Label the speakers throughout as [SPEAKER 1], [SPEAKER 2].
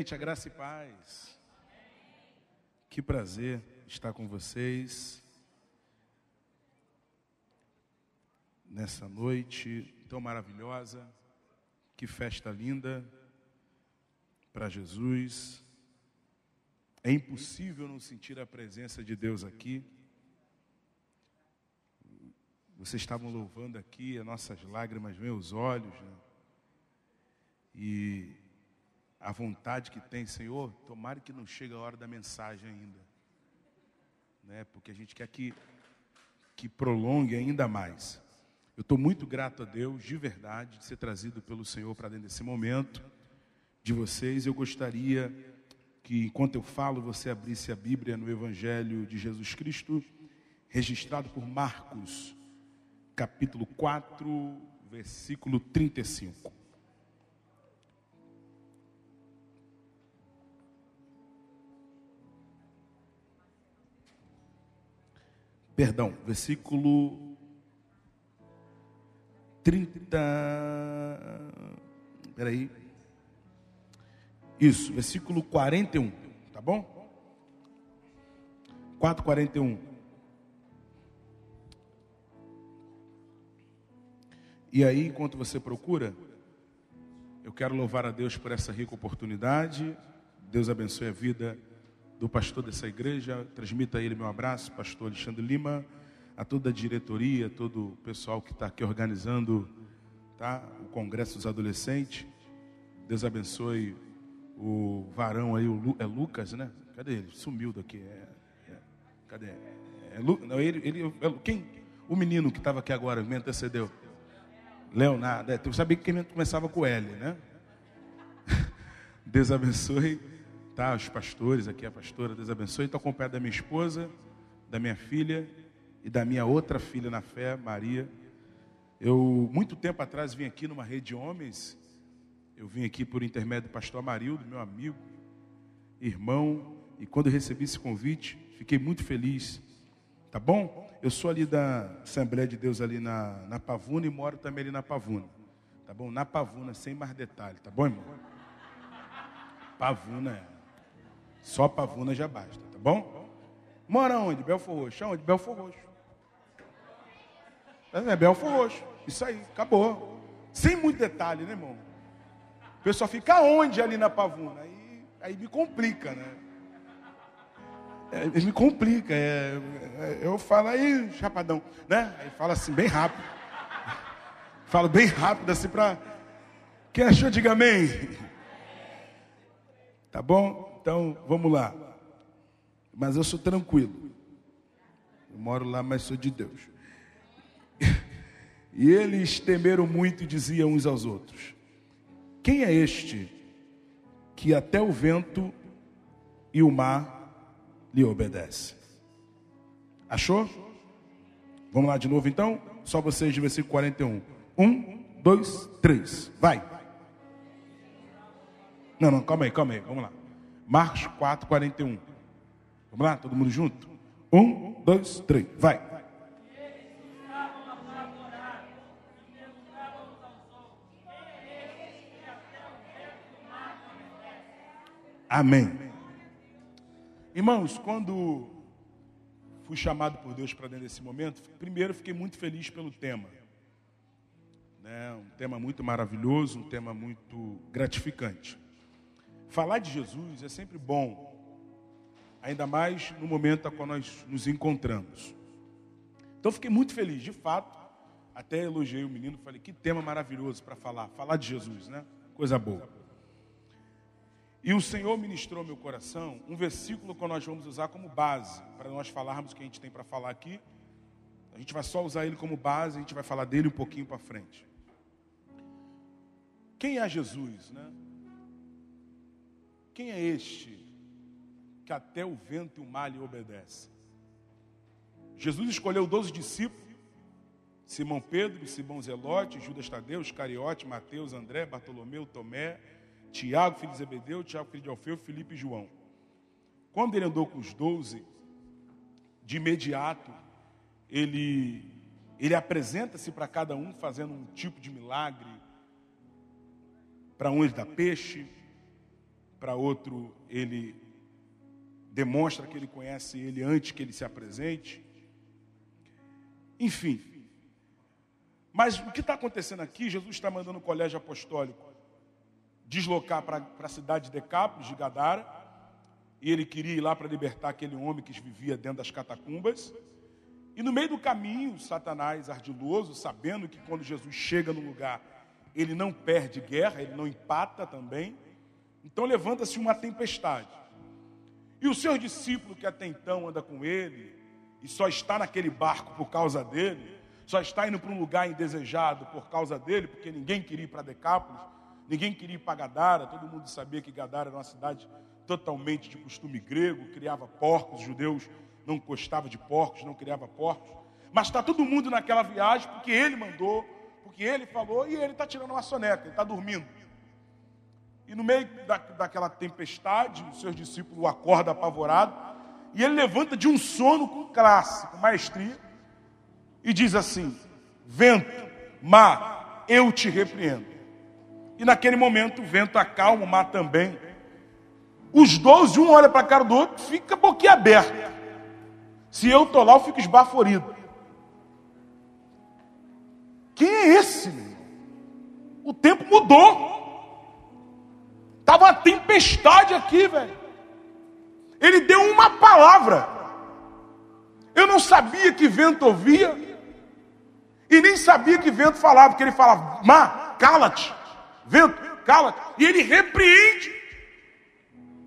[SPEAKER 1] Gente, a graça e paz. Que prazer estar com vocês nessa noite tão maravilhosa. Que festa linda para Jesus. É impossível não sentir a presença de Deus aqui. Vocês estavam louvando aqui, as nossas lágrimas aos olhos. Né? E a vontade que tem, Senhor, tomara que não chegue a hora da mensagem ainda. Né? Porque a gente quer que, que prolongue ainda mais. Eu estou muito grato a Deus, de verdade, de ser trazido pelo Senhor para dentro desse momento de vocês. Eu gostaria que, enquanto eu falo, você abrisse a Bíblia no Evangelho de Jesus Cristo, registrado por Marcos, capítulo 4, versículo 35. Perdão, versículo 30. Peraí. Isso, versículo 41. Tá bom? 4,41. E aí, enquanto você procura, eu quero louvar a Deus por essa rica oportunidade. Deus abençoe a vida do pastor dessa igreja. Transmita a ele meu abraço, pastor Alexandre Lima, a toda a diretoria, todo o pessoal que está aqui organizando tá? o Congresso dos Adolescentes. Deus abençoe o varão aí, o Lu, é Lucas, né? Cadê ele? Sumiu daqui. É, é, cadê? É, Lu, não, ele, ele, é, quem? O menino que estava aqui agora, me antecedeu. Leonardo. É, tu sabia que quem começava com L, né? Deus abençoe tá? Os pastores aqui, a pastora, Deus abençoe. Estou acompanhado da minha esposa, da minha filha e da minha outra filha na fé, Maria. Eu, muito tempo atrás, vim aqui numa rede de homens. Eu vim aqui por intermédio do pastor Amarildo, meu amigo, irmão. E quando recebi esse convite, fiquei muito feliz. Tá bom? Eu sou ali da Assembleia de Deus, ali na, na Pavuna, e moro também ali na Pavuna. Tá bom? Na Pavuna, sem mais detalhe. Tá bom, irmão? Pavuna é. Só pavuna já basta, tá bom? Mora onde? Belfor Roxo. Aonde? Belfor Roxo. É, Belfor Roxo. Isso aí, acabou. Sem muito detalhe, né, irmão? O pessoal fica onde ali na pavuna? Aí, aí me complica, né? É, me complica. É, é, eu falo aí, chapadão, né? Aí fala assim, bem rápido. Falo bem rápido, assim, para. Quem achou, diga amém. Tá bom? Então, vamos lá. Mas eu sou tranquilo. Eu moro lá, mas sou de Deus. E eles temeram muito e diziam uns aos outros: Quem é este que até o vento e o mar lhe obedece? Achou? Vamos lá de novo então? Só vocês de versículo 41. Um, dois, três. Vai. Não, não, calma aí, calma aí, vamos lá. Marcos 4, 41. Vamos lá, todo mundo junto? Um, dois, três, vai. Amém. Irmãos, quando fui chamado por Deus para dentro desse momento, primeiro fiquei muito feliz pelo tema. Né? Um tema muito maravilhoso, um tema muito gratificante. Falar de Jesus é sempre bom, ainda mais no momento a qual nós nos encontramos. Então fiquei muito feliz, de fato, até elogiei o menino, falei que tema maravilhoso para falar, falar de Jesus, né? Coisa boa. E o Senhor ministrou meu coração um versículo que nós vamos usar como base para nós falarmos o que a gente tem para falar aqui. A gente vai só usar ele como base, a gente vai falar dele um pouquinho para frente. Quem é Jesus, né? Quem é este que até o vento e o mar lhe obedecem? Jesus escolheu doze discípulos, Simão Pedro, Simão Zelote, Judas Tadeu, Iscariote, Mateus, André, Bartolomeu, Tomé, Tiago, filho de Zebedeu, Tiago, filho de Alfeu, Felipe e João. Quando ele andou com os doze, de imediato, ele, ele apresenta-se para cada um fazendo um tipo de milagre. Para um ele dá peixe, para outro ele demonstra que ele conhece ele antes que ele se apresente. Enfim. Mas o que está acontecendo aqui? Jesus está mandando o colégio apostólico deslocar para a cidade de Decápolis, de Gadara, e ele queria ir lá para libertar aquele homem que vivia dentro das catacumbas. E no meio do caminho, Satanás ardiloso, sabendo que quando Jesus chega no lugar, ele não perde guerra, ele não empata também. Então levanta-se uma tempestade. E o seu discípulo, que até então anda com ele, e só está naquele barco por causa dele, só está indo para um lugar indesejado por causa dele, porque ninguém queria ir para Decápolis, ninguém queria ir para Gadara, todo mundo sabia que Gadara era uma cidade totalmente de costume grego, criava porcos, os judeus não gostava de porcos, não criava porcos. Mas está todo mundo naquela viagem porque ele mandou, porque ele falou e ele está tirando uma soneca, ele está dormindo. E no meio da, daquela tempestade, os seus discípulos o acordam apavorado, e ele levanta de um sono com classe, com maestria, e diz assim: Vento, mar, eu te repreendo. E naquele momento o vento acalma, o mar também. Os doze, um olha para a cara do outro, fica boquiaberto. Se eu estou lá, eu fico esbaforido. Quem é esse? Meu? O tempo mudou. Estava uma tempestade aqui, velho. Ele deu uma palavra. Eu não sabia que vento ouvia. E nem sabia que vento falava, porque ele falava, mar, cala-te. Vento, cala-te. E ele repreende.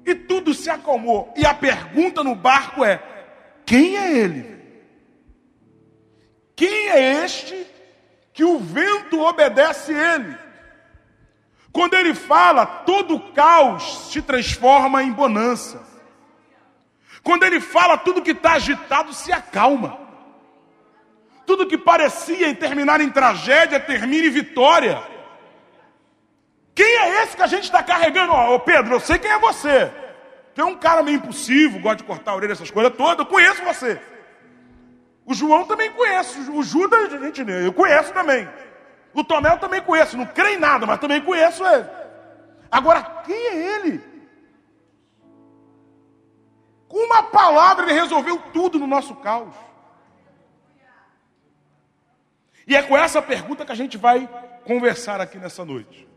[SPEAKER 1] E tudo se acalmou. E a pergunta no barco é: quem é ele? Quem é este que o vento obedece ele? Quando ele fala, todo caos se transforma em bonança. Quando ele fala, tudo que está agitado se acalma. Tudo que parecia terminar em tragédia termina em vitória. Quem é esse que a gente está carregando? Ô Pedro, eu sei quem é você. É um cara meio impulsivo, gosta de cortar a orelha, essas coisas todas. Eu conheço você. O João também conhece. O Judas, gente, eu conheço também. O Tomé eu também conheço. Não creio em nada, mas também conheço ele. Agora, quem é ele? Com uma palavra ele resolveu tudo no nosso caos. E é com essa pergunta que a gente vai conversar aqui nessa noite.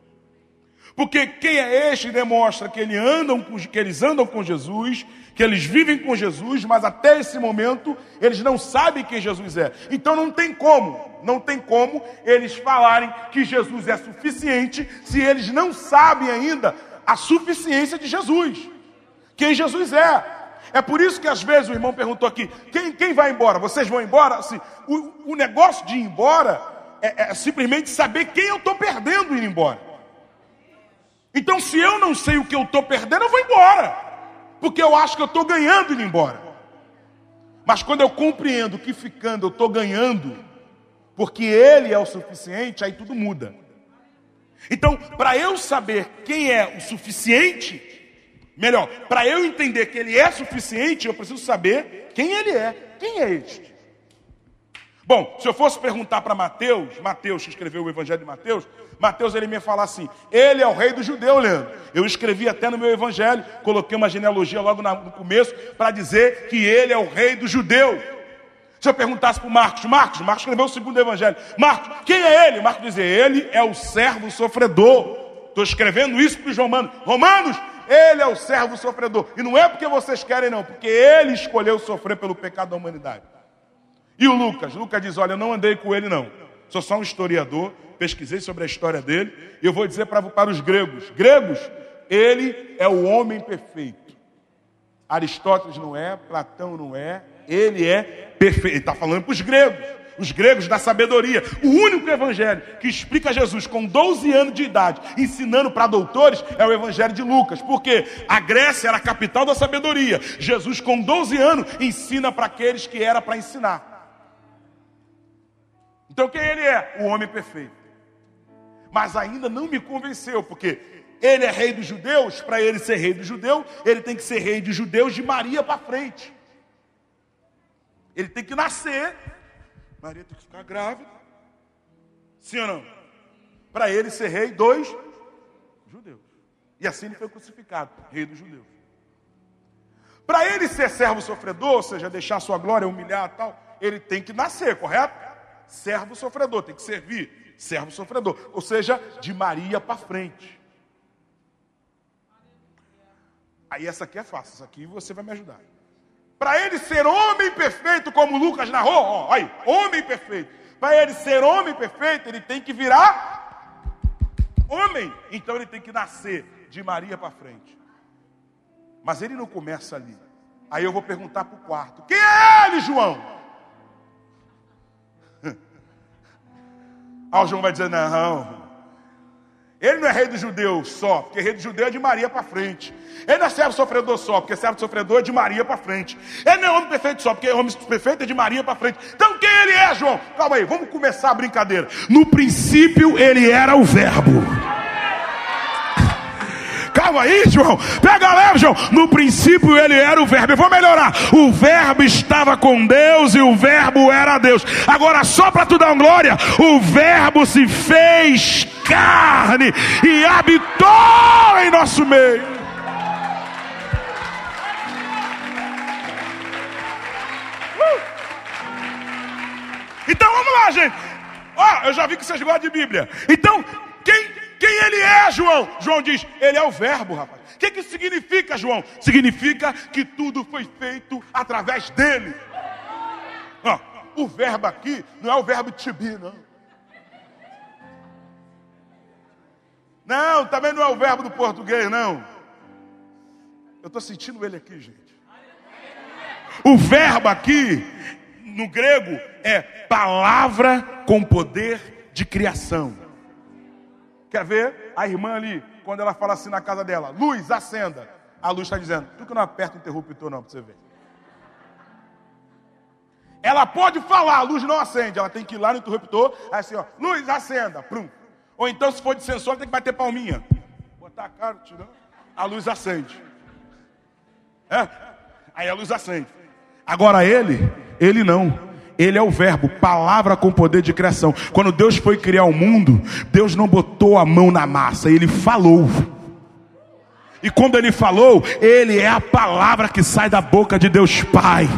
[SPEAKER 1] Porque quem é este demonstra que, ele andam com, que eles andam com Jesus, que eles vivem com Jesus, mas até esse momento eles não sabem quem Jesus é. Então não tem como, não tem como eles falarem que Jesus é suficiente se eles não sabem ainda a suficiência de Jesus. Quem Jesus é. É por isso que às vezes o irmão perguntou aqui: quem, quem vai embora? Vocês vão embora? Assim, o, o negócio de ir embora é, é simplesmente saber quem eu estou perdendo ir embora. Então, se eu não sei o que eu estou perdendo, eu vou embora. Porque eu acho que eu estou ganhando indo embora. Mas quando eu compreendo que ficando eu estou ganhando, porque Ele é o suficiente, aí tudo muda. Então, para eu saber quem é o suficiente, melhor, para eu entender que Ele é suficiente, eu preciso saber quem Ele é. Quem é este? Bom, se eu fosse perguntar para Mateus, Mateus que escreveu o Evangelho de Mateus, Mateus ele me falar assim: Ele é o rei do judeu, Leandro. Eu escrevi até no meu Evangelho, coloquei uma genealogia logo no começo para dizer que ele é o rei do judeu. Se eu perguntasse para Marcos, Marcos, Marcos escreveu o segundo Evangelho. Marcos, quem é ele? Marcos dizia: Ele é o servo sofredor. Estou escrevendo isso para os romanos. Romanos, ele é o servo sofredor. E não é porque vocês querem, não, porque ele escolheu sofrer pelo pecado da humanidade. E o Lucas? Lucas diz: Olha, eu não andei com ele, não. Sou só um historiador, pesquisei sobre a história dele, e eu vou dizer para, para os gregos: gregos, ele é o homem perfeito. Aristóteles não é, Platão não é, ele é perfeito. Está falando para os gregos, os gregos da sabedoria. O único evangelho que explica Jesus com 12 anos de idade, ensinando para doutores, é o evangelho de Lucas, porque a Grécia era a capital da sabedoria. Jesus, com 12 anos, ensina para aqueles que era para ensinar. Então quem ele é? O homem perfeito. Mas ainda não me convenceu, porque ele é rei dos judeus, para ele ser rei dos judeus, ele tem que ser rei dos judeus de Maria para frente. Ele tem que nascer, Maria tem que ficar grávida. Sim ou não? Para ele ser rei dos judeus. E assim ele foi crucificado, rei dos judeus. Para ele ser servo sofredor, ou seja, deixar sua glória, humilhar tal, ele tem que nascer, correto? Servo sofredor, tem que servir, servo sofredor. Ou seja, de Maria para frente. Aí essa aqui é fácil, essa aqui você vai me ajudar. Para ele ser homem perfeito, como Lucas narrou, ó, aí, homem perfeito. Para ele ser homem perfeito, ele tem que virar homem. Então ele tem que nascer de Maria para frente. Mas ele não começa ali. Aí eu vou perguntar para o quarto: quem é ele, João? Ah, o João vai dizer: não, ele não é rei dos judeus só, porque rei dos judeus é de Maria para frente. Ele não é servo sofredor só, porque servo sofredor é de Maria para frente. Ele não é homem perfeito só, porque homem perfeito é de Maria para frente. Então quem ele é, João? Calma aí, vamos começar a brincadeira. No princípio ele era o verbo. Calma aí, João. Pega leve, João. No princípio ele era o verbo. Eu vou melhorar. O verbo estava com Deus e o verbo era Deus. Agora, só para tu dar uma glória, o verbo se fez carne e habitou em nosso meio. Uh! Então vamos lá, gente. Ó, oh, eu já vi que vocês gostam de Bíblia. Então, ele é, João? João diz, ele é o verbo, rapaz. O que, que significa, João? Significa que tudo foi feito através dele. Oh, o verbo aqui não é o verbo to be, não. Não, também não é o verbo do português, não. Eu estou sentindo ele aqui, gente. O verbo aqui, no grego, é palavra com poder de criação. Quer ver? A irmã ali, quando ela fala assim na casa dela, luz, acenda. A luz está dizendo, tu que não aperta o interruptor não, para você ver. Ela pode falar, a luz não acende, ela tem que ir lá no interruptor, assim, ó, luz, acenda, prum. Ou então, se for de sensor, tem que bater palminha. Botar a cara, tirando. A luz acende. É? Aí a luz acende. Agora ele, ele não. Ele é o verbo, palavra com poder de criação. Quando Deus foi criar o mundo, Deus não botou a mão na massa, ele falou. E quando ele falou, ele é a palavra que sai da boca de Deus Pai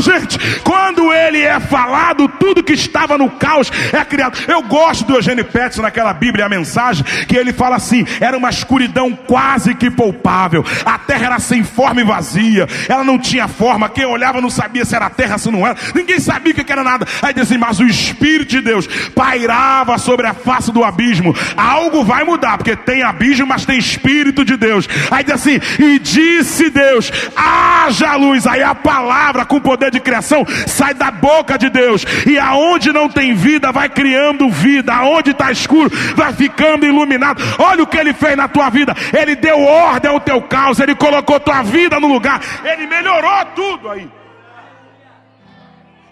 [SPEAKER 1] gente, quando ele é falado, tudo que estava no caos é criado. Eu gosto do Eugênio Petson naquela Bíblia, a mensagem, que ele fala assim: era uma escuridão quase que poupável, a terra era sem forma e vazia, ela não tinha forma, quem olhava não sabia se era terra, se não era, ninguém sabia o que era nada. Aí diz assim: mas o Espírito de Deus pairava sobre a face do abismo. Algo vai mudar, porque tem abismo, mas tem Espírito de Deus. Aí diz assim: e disse Deus: haja luz. Aí a palavra com poder de criação sai da boca de Deus. E aonde não tem vida, vai criando vida. Aonde está escuro, vai ficando iluminado. Olha o que ele fez na tua vida. Ele deu ordem ao teu caos. Ele colocou tua vida no lugar. Ele melhorou tudo aí.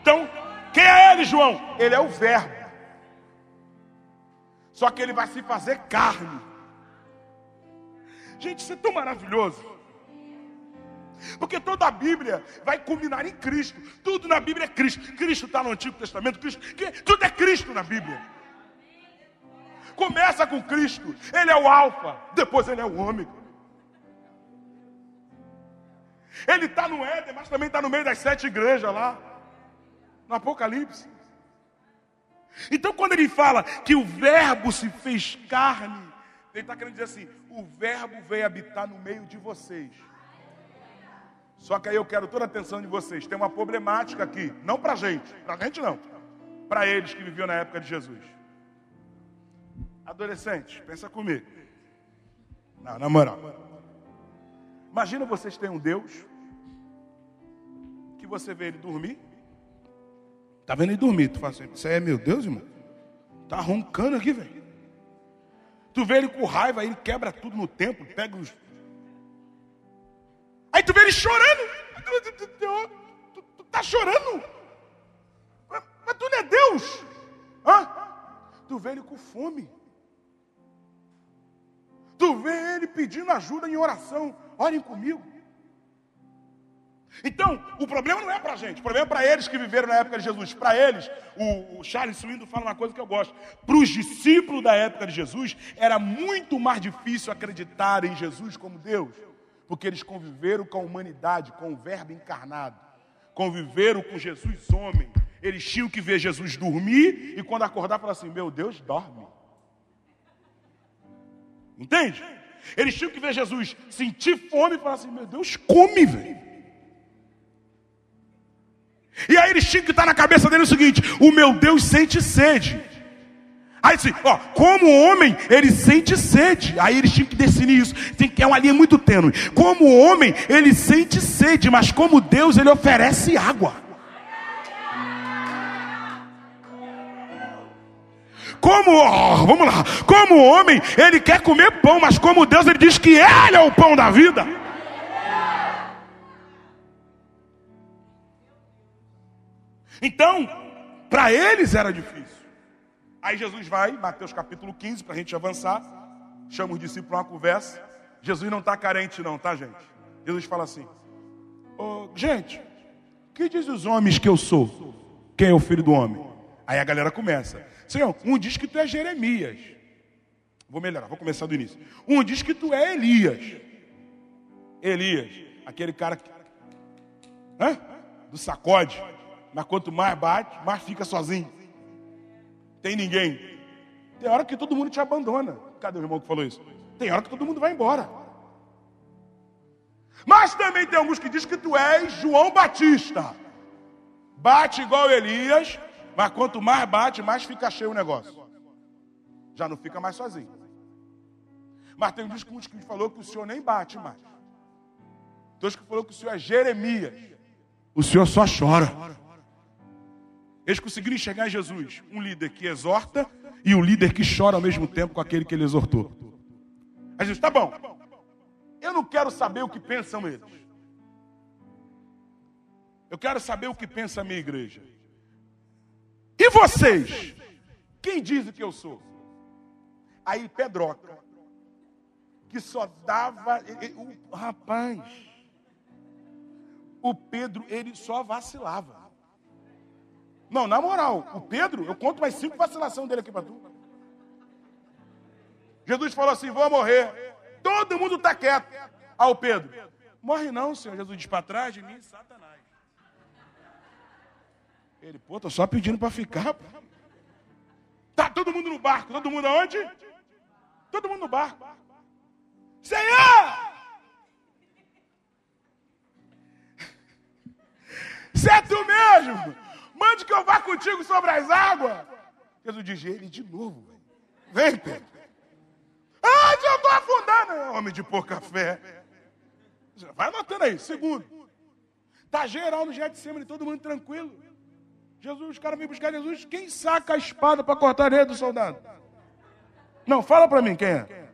[SPEAKER 1] Então, quem é ele, João? Ele é o Verbo. Só que ele vai se fazer carne. Gente, isso é tão maravilhoso. Porque toda a Bíblia vai culminar em Cristo. Tudo na Bíblia é Cristo. Cristo está no Antigo Testamento. Cristo, tudo é Cristo na Bíblia. Começa com Cristo. Ele é o Alfa. Depois ele é o Ômega. Ele está no Éden, mas também está no meio das sete igrejas lá. No Apocalipse. Então, quando ele fala que o Verbo se fez carne, ele está querendo dizer assim: o Verbo veio habitar no meio de vocês. Só que aí eu quero toda a atenção de vocês. Tem uma problemática aqui, não para gente, para gente não, para eles que viviam na época de Jesus. Adolescentes, pensa comigo. Não, na moral. Imagina vocês têm um Deus que você vê ele dormir. Tá vendo ele dormir? Tu fala assim, isso aí é meu Deus, irmão. Tá roncando aqui, velho. Tu vê ele com raiva, ele quebra tudo no templo, pega os Aí tu vê ele chorando. Tu, tu, tá chorando. Mas tu não é Deus. Hã? Tu vê ele com fome. Tu vê ele pedindo ajuda em oração. Orem comigo. Então, o problema não é para a gente, o problema é para eles que viveram na época de Jesus. Para eles, o, o Charles Swindon fala uma coisa que eu gosto. Para os discípulos da época de Jesus, era muito mais difícil acreditar em Jesus como Deus, porque eles conviveram com a humanidade, com o Verbo encarnado, conviveram com Jesus homem. Eles tinham que ver Jesus dormir e quando acordar, falar assim: Meu Deus, dorme. Entende? Eles tinham que ver Jesus sentir fome e falar assim: Meu Deus, come, velho. E aí eles tinham que estar na cabeça dele o seguinte: o meu Deus sente sede. Aí assim, ó, como homem, ele sente sede. Aí eles tinham que definir isso. Tem que é uma linha muito tênue. Como homem, ele sente sede, mas como Deus, ele oferece água. Como, vamos lá, como homem, ele quer comer pão, mas como Deus, ele diz que ele é o pão da vida. Então, para eles era difícil. Aí Jesus vai, Mateus capítulo 15, para a gente avançar, chama os discípulos para uma conversa. Jesus não está carente, não, tá, gente? Jesus fala assim: oh, gente, que diz os homens que eu sou? Quem é o filho do homem? Aí a galera começa: Senhor, um diz que tu é Jeremias. Vou melhorar, vou começar do início. Um diz que tu é Elias. Elias, aquele cara que, hã? do sacode. Mas quanto mais bate, mais fica sozinho. Tem ninguém. Tem hora que todo mundo te abandona. Cadê o irmão que falou isso? Tem hora que todo mundo vai embora. Mas também tem alguns que dizem que tu és João Batista. Bate igual Elias, mas quanto mais bate, mais fica cheio o negócio. Já não fica mais sozinho. Mas tem uns que falou que o senhor nem bate mais. Tem uns que falou que o senhor é Jeremias. O senhor só chora. Eles conseguiram enxergar Jesus um líder que exorta e um líder que chora ao mesmo tempo com aquele que ele exortou. Aí Jesus, tá bom. Eu não quero saber o que pensam eles. Eu quero saber o que pensa a minha igreja. E vocês? Quem diz que eu sou? Aí Pedroca, que só dava. O rapaz, o Pedro, ele só vacilava. Não, na moral, o Pedro, eu conto mais cinco vacilações dele aqui para tu. Jesus falou assim: vou morrer. Todo mundo está quieto. Ao Pedro, morre não, Senhor. Jesus diz para trás de mim, Satanás. Ele, pô, tô só pedindo para ficar. Pô. Tá todo mundo no barco. Todo mundo aonde? Todo mundo no barco. Senhor! Se é tu mesmo, Mande que eu vá contigo sobre as águas. Jesus diz, ele de novo. Vem, Pedro. Ah, eu estou afundando. Homem de pouca fé. Vai anotando aí. Segundo. Está geral no Getsemane, todo mundo tranquilo. Jesus, os caras vêm buscar Jesus. Quem saca a espada para cortar a orelha do soldado? Não, fala para mim quem é.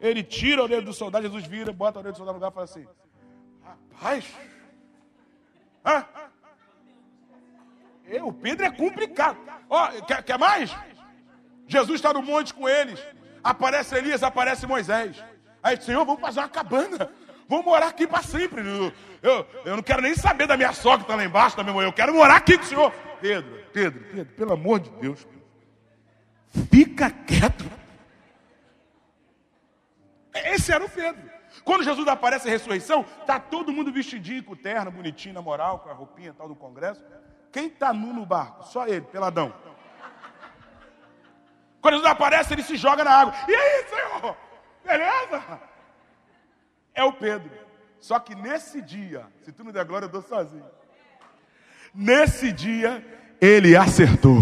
[SPEAKER 1] Ele tira a orelha do soldado, Jesus vira, bota a orelha do soldado no lugar e fala assim: Rapaz, ah, o Pedro é complicado. Ó, quer, quer mais? Jesus está no monte com eles. Aparece Elias, aparece Moisés. Aí, Senhor, vamos fazer uma cabana. Vamos morar aqui para sempre. Eu, eu, eu, não quero nem saber da minha sogra que está lá embaixo, da minha mãe. Eu quero morar aqui com o Senhor. Pedro, Pedro, Pedro, pelo amor de Deus. Fica quieto. Esse era o Pedro. Quando Jesus aparece a ressurreição, está todo mundo vestidinho, com terno, bonitinho, na moral, com a roupinha tal do congresso. Quem está nu no barco? Só ele, peladão. Quando Jesus aparece, ele se joga na água. E aí, Senhor? Beleza? É o Pedro. Só que nesse dia, se tu não der glória, eu dou sozinho. Nesse dia, ele acertou.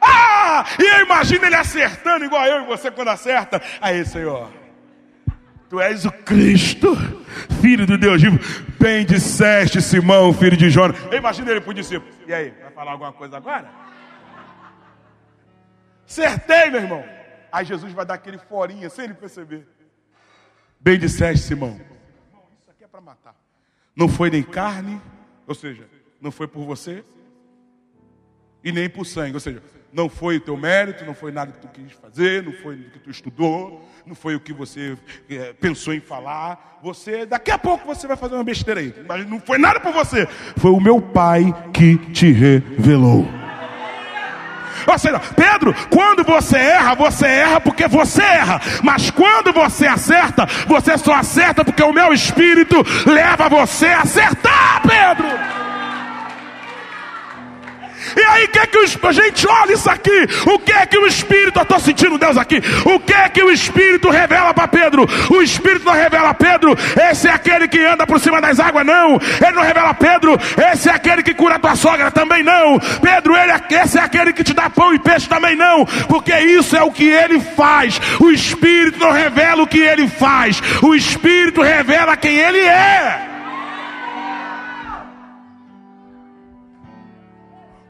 [SPEAKER 1] Ah! E eu imagino ele acertando igual eu e você quando acerta. Aí, Senhor. Tu és o Cristo, filho do Deus vivo. Bem disseste, Simão, filho de Jonas. Imagina ele para o discípulo. E aí, vai falar alguma coisa agora? Acertei, meu irmão. Aí Jesus vai dar aquele forinha sem ele perceber. Bem disseste, Simão. Isso aqui é para matar. Não foi nem carne, ou seja, não foi por você, E nem por sangue. Ou seja, não foi o teu mérito, não foi nada que tu quis fazer, não foi o que tu estudou, não foi o que você é, pensou em falar. Você, daqui a pouco você vai fazer uma besteira aí. Mas não foi nada por você. Foi o meu pai que te revelou. Ou seja, Pedro, quando você erra, você erra porque você erra. Mas quando você acerta, você só acerta porque o meu espírito leva você a acertar, Pedro. E aí, o que é que o gente, olha isso aqui, o que é que o Espírito, eu estou sentindo Deus aqui, o que é que o Espírito revela para Pedro? O Espírito não revela a Pedro, esse é aquele que anda por cima das águas, não, ele não revela a Pedro, esse é aquele que cura a tua sogra, também não, Pedro, ele é, esse é aquele que te dá pão e peixe, também não, porque isso é o que ele faz, o Espírito não revela o que ele faz, o Espírito revela quem ele é.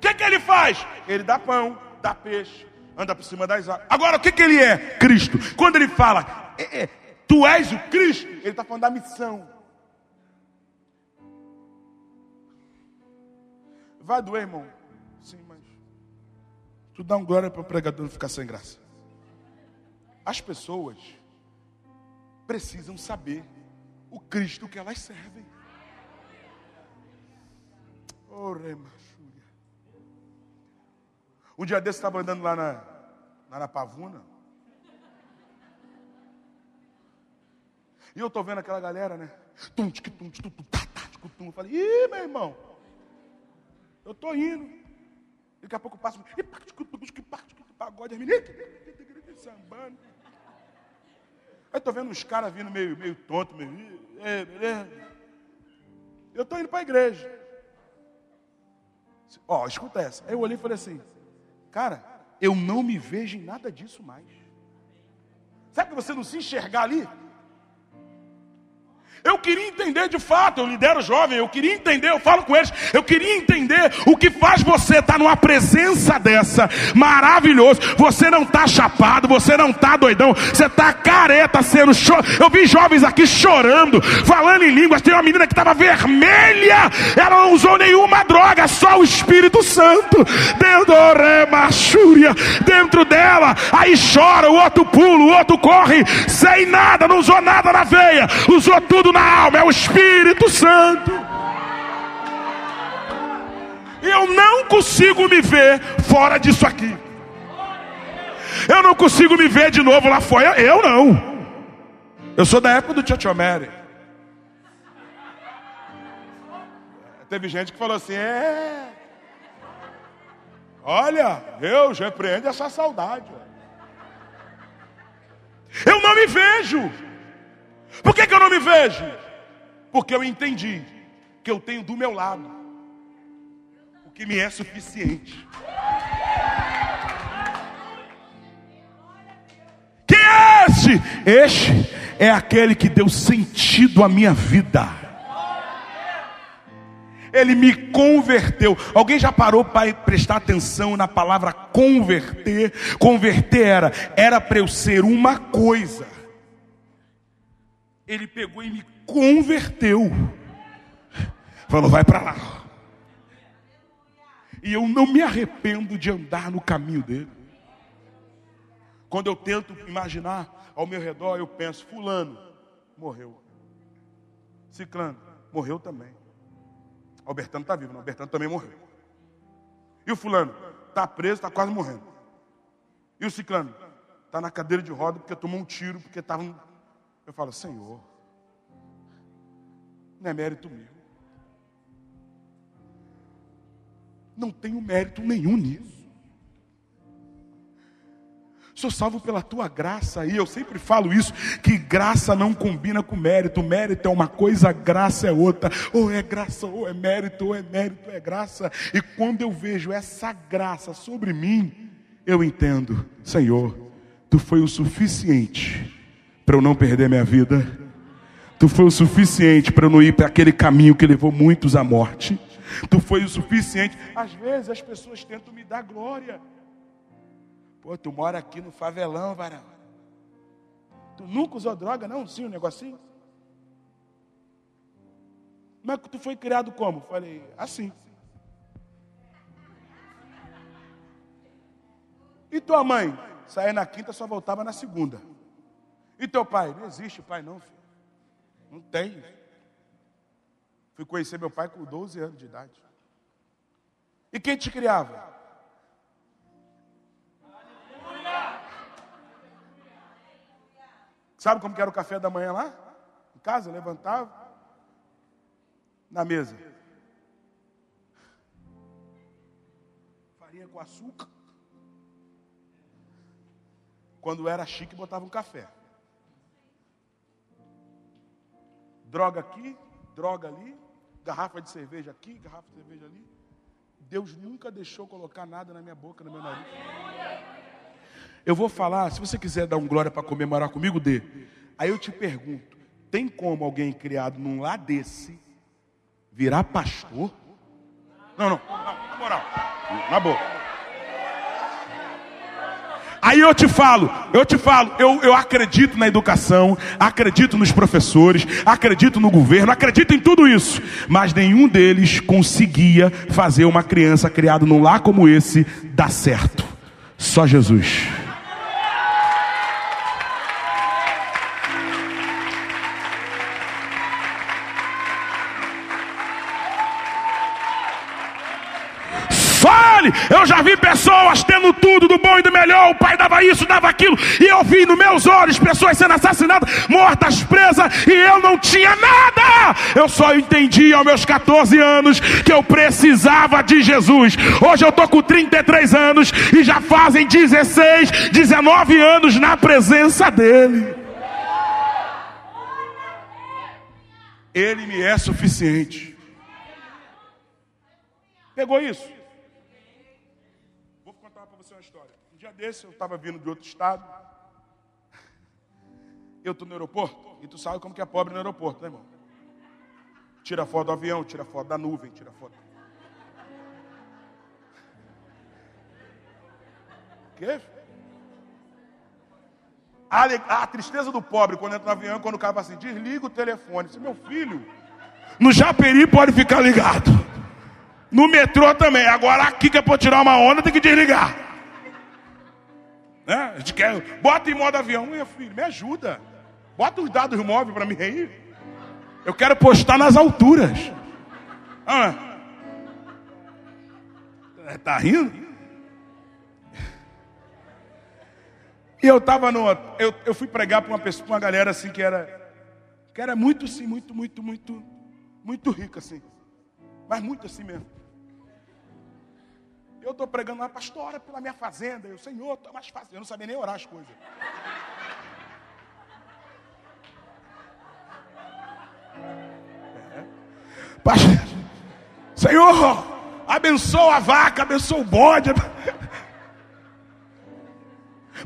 [SPEAKER 1] Que, que ele faz? Ele dá pão, dá peixe, anda por cima das águas. Agora, o que, que ele é? Cristo. Quando ele fala, é, é, tu és o Cristo, ele está falando da missão. Vai doer, irmão? Sim, mas. Tu dá um glória para o pregador não ficar sem graça. As pessoas precisam saber o Cristo que elas servem. Oh, rema. Um dia desse estava andando lá na, lá na Pavuna. E eu estou vendo aquela galera, né? Tum, tum, tum, tum, tum, tá, tá, tum. Eu falei, ih, meu irmão, eu estou indo. Daqui a pouco eu passo, pagode, as meninas, sambando. Aí estou vendo uns caras vindo meio, meio tonto, meio, é, beleza? Eu estou indo para a igreja. Ó, escuta essa. Aí eu olhei e falei assim, Cara, eu não me vejo em nada disso mais. Sabe que você não se enxergar ali? Eu queria entender de fato, eu lidero jovem, eu queria entender, eu falo com eles, eu queria entender o que faz você estar tá numa presença dessa, maravilhoso. Você não está chapado, você não está doidão, você está careta sendo choro. Eu vi jovens aqui chorando, falando em línguas. Tem uma menina que estava vermelha, ela não usou nenhuma droga, só o Espírito Santo. Dentro, dela, aí chora, o outro pula, o outro corre, sem nada, não usou nada na veia, usou tudo tudo na alma, é o Espírito Santo. Eu não consigo me ver fora disso aqui. Eu não consigo me ver de novo lá fora. Eu não. Eu sou da época do Tchotchô Mary. Teve gente que falou assim: é. Olha, Deus repreende essa saudade. Eu não me vejo. Por que, que eu não me vejo? Porque eu entendi que eu tenho do meu lado o que me é suficiente. Quem é este? Este é aquele que deu sentido à minha vida. Ele me converteu. Alguém já parou para prestar atenção na palavra converter? Converter era era para eu ser uma coisa ele pegou e me converteu. Falou, vai para lá. E eu não me arrependo de andar no caminho dele. Quando eu tento imaginar ao meu redor, eu penso, fulano morreu. Ciclano morreu também. Albertano está vivo, não, Albertano também morreu. E o fulano está preso, está quase morrendo. E o ciclano está na cadeira de roda porque tomou um tiro, porque estava eu falo, Senhor, não é mérito meu. Não tenho mérito nenhum nisso. Sou salvo pela tua graça, e eu sempre falo isso: que graça não combina com mérito, mérito é uma coisa, graça é outra, ou é graça, ou é mérito, ou é mérito, ou é graça, e quando eu vejo essa graça sobre mim, eu entendo, Senhor, tu foi o suficiente para eu não perder minha vida. Tu foi o suficiente para eu não ir para aquele caminho que levou muitos à morte. Tu foi o suficiente. Às vezes as pessoas tentam me dar glória. Pô, tu mora aqui no favelão, varão. Tu nunca usou droga, não? Sim, um negocinho? Mas tu foi criado como? Falei, assim. E tua mãe? Saía na quinta, só voltava na segunda. E teu pai? Não existe pai, não, filho. Não tem. Fui conhecer meu pai com 12 anos de idade. E quem te criava? Sabe como era o café da manhã lá? Em casa, levantava. Na mesa. Farinha com açúcar. Quando era chique, botava um café. Droga aqui, droga ali, garrafa de cerveja aqui, garrafa de cerveja ali. Deus nunca deixou colocar nada na minha boca, no meu nariz. Eu vou falar, se você quiser dar um glória para comemorar comigo, dê. Aí eu te pergunto: tem como alguém criado num lar desse virar pastor? Não, não, não, na moral, na boa. Aí eu te falo, eu te falo, eu, eu acredito na educação, acredito nos professores, acredito no governo, acredito em tudo isso, mas nenhum deles conseguia fazer uma criança criada num lar como esse dar certo. Só Jesus. Eu já vi pessoas tendo tudo do bom e do melhor. O pai dava isso, dava aquilo. E eu vi nos meus olhos pessoas sendo assassinadas, mortas, presas. E eu não tinha nada. Eu só entendi aos meus 14 anos que eu precisava de Jesus. Hoje eu estou com 33 anos e já fazem 16, 19 anos na presença dEle. Ele me é suficiente. Pegou isso? Desse, eu estava vindo de outro estado. Eu estou no aeroporto, e tu sabe como que é pobre no aeroporto, né, irmão? Tira foto do avião, tira foto da nuvem, tira foto. Quê? A, a, tristeza do pobre quando entra no avião, quando o cara fala assim, desliga o telefone. Isso, meu filho, no Japeri pode ficar ligado. No metrô também. Agora aqui que é para tirar uma onda, tem que desligar. Né? A gente quer, bota em modo avião. Meu filho, me ajuda. Bota os dados móveis para mim aí. Eu quero postar nas alturas. Ah, tá rindo? E eu tava no. Eu, eu fui pregar para uma pessoa, pra uma galera assim que era. Que era muito assim, muito, muito, muito, muito rica, assim. Mas muito assim mesmo. Eu estou pregando lá, pastor, ora pela minha fazenda. Eu, Senhor, estou mais fácil. Eu não sabia nem orar as coisas. É. Pastor, Senhor, abençoa a vaca, abençoa o bode.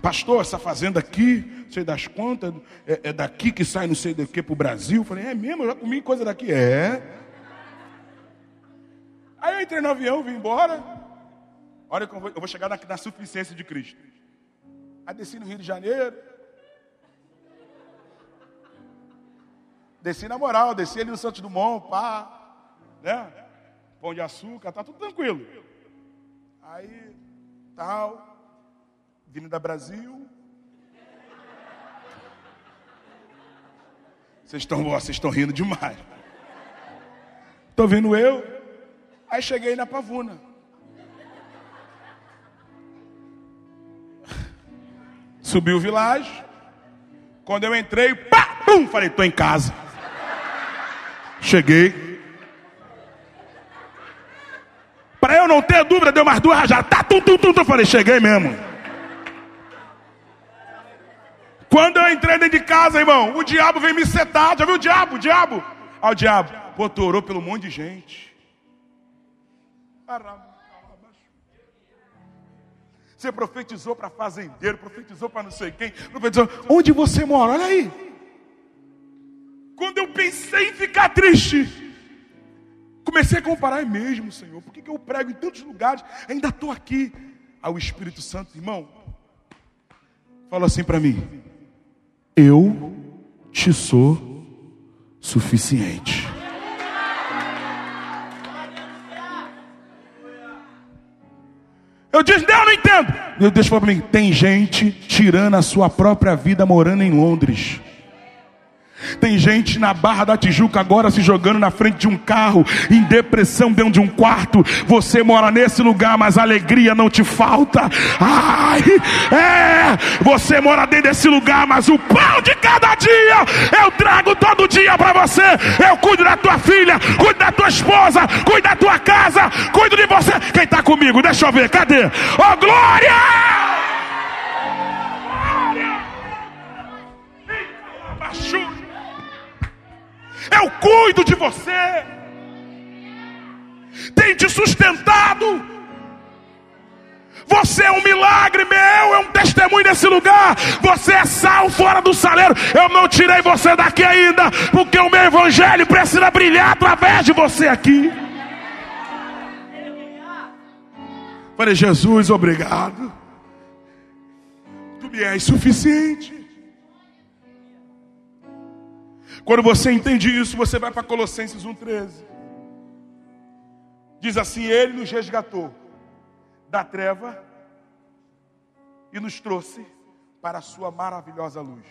[SPEAKER 1] Pastor, essa fazenda aqui, sei das contas, é, é daqui que sai não sei do que para o Brasil. Falei, é mesmo? Eu já comi coisa daqui. É. Aí eu entrei no avião, vim embora. Olha que eu vou, eu vou chegar na, na suficiência de Cristo. Aí desci no Rio de Janeiro. Desci na moral, desci ali no Santos Dumont, pá, né? Pão de açúcar, tá tudo tranquilo. Aí, tal, Avenida Brasil. Vocês estão, vocês estão rindo demais. Estou vendo eu. Aí cheguei na Pavuna. Subi o vilagem. Quando eu entrei, pá, pum, falei, estou em casa. Cheguei. Para eu não ter dúvida, deu mais duas rajadas. Tá, tum, tum, tum, tum. Falei, cheguei mesmo. Quando eu entrei dentro de casa, irmão, o diabo veio me setar. Já viu o diabo? O diabo? Ah, o diabo. Pô, tu orou pelo monte de gente. Caramba. Você profetizou para fazendeiro, profetizou para não sei quem, profetizou. Onde você mora? Olha aí. Quando eu pensei em ficar triste, comecei a comparar, é mesmo, Senhor. Por que, que eu prego em tantos lugares? Ainda estou aqui. Ao Espírito Santo, irmão, fala assim para mim: Eu te sou suficiente. Eu disse, Deus, não entendo. Deus falou para mim: tem gente tirando a sua própria vida morando em Londres. Tem gente na Barra da Tijuca agora se jogando na frente de um carro, em depressão dentro de um quarto. Você mora nesse lugar, mas alegria não te falta. Ai, é, você mora dentro desse lugar, mas o pão de cada dia eu trago todo dia para você. Eu cuido da tua filha, cuido da tua esposa, cuido da tua casa, cuido de você. Quem está comigo? Deixa eu ver, cadê? Oh, glória! Eu cuido de você. Tem te sustentado. Você é um milagre meu, é um testemunho nesse lugar. Você é sal fora do saleiro. Eu não tirei você daqui ainda, porque o meu evangelho precisa brilhar através de você aqui. Falei, Jesus, obrigado. Tu me és suficiente. Quando você entende isso, você vai para Colossenses 1,13. Diz assim: Ele nos resgatou da treva e nos trouxe para a sua maravilhosa luz.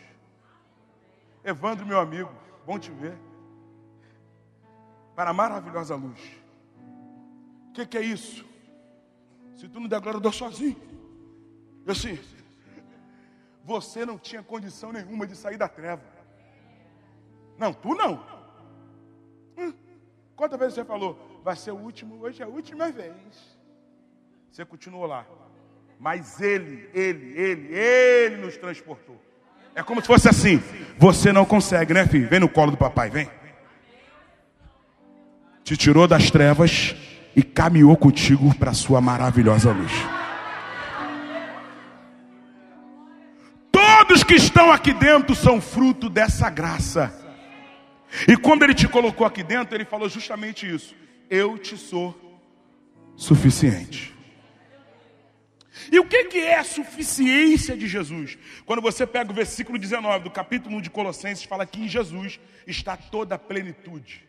[SPEAKER 1] Evandro, meu amigo, bom te ver. Para a maravilhosa luz. O que, que, é isso? Se tu não der glória, eu dou sozinho. Eu assim, você não tinha condição nenhuma de sair da treva. Não, tu não. Hum, quantas vezes você falou, vai ser o último, hoje é a última vez. Você continuou lá. Mas ele, ele, ele, ele nos transportou. É como se fosse assim. Você não consegue, né, filho? Vem no colo do papai, vem. Te tirou das trevas e caminhou contigo para a sua maravilhosa luz. Todos que estão aqui dentro são fruto dessa graça. E quando ele te colocou aqui dentro, ele falou justamente isso: Eu te sou suficiente. E o que, que é a suficiência de Jesus? Quando você pega o versículo 19 do capítulo 1 de Colossenses, fala que em Jesus está toda a plenitude.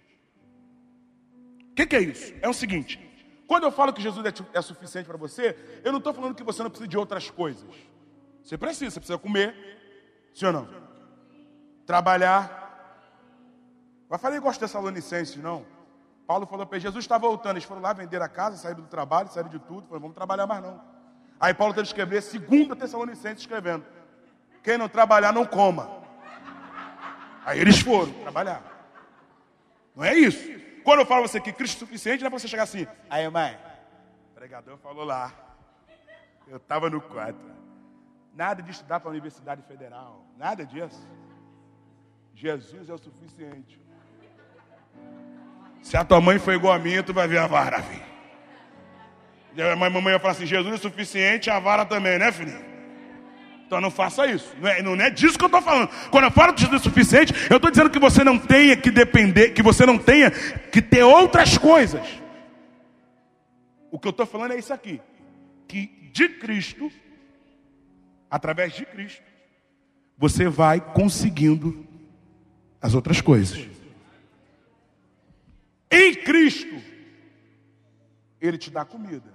[SPEAKER 1] O que, que é isso? É o seguinte: quando eu falo que Jesus é, é suficiente para você, eu não estou falando que você não precisa de outras coisas. Você precisa, você precisa comer, sim ou não? Trabalhar, mas falei, gosto de Tessalonicenses, não. Paulo falou para Jesus está voltando. Eles foram lá vender a casa, saíram do trabalho, saíram de tudo. Falaram, vamos trabalhar mais não. Aí Paulo teve que escrever segunda Tessalonicenses escrevendo. Quem não trabalhar, não coma. Aí eles foram trabalhar. Não é isso. Quando eu falo você que Cristo é suficiente, não é para você chegar assim. Aí, mãe, o pregador falou lá. Eu estava no quadro. Nada de estudar para a Universidade Federal. Nada disso. Jesus é o suficiente. Se a tua mãe foi igual a minha, tu vai ver a vara vir. A mamãe vai falar assim: Jesus é suficiente, a vara também, né, filhinho? Então não faça isso. Não é, não é disso que eu estou falando. Quando eu falo que Jesus é suficiente, eu estou dizendo que você não tenha que depender, que você não tenha que ter outras coisas. O que eu estou falando é isso aqui: que de Cristo, através de Cristo, você vai conseguindo as outras coisas. Em Cristo, Ele te dá comida.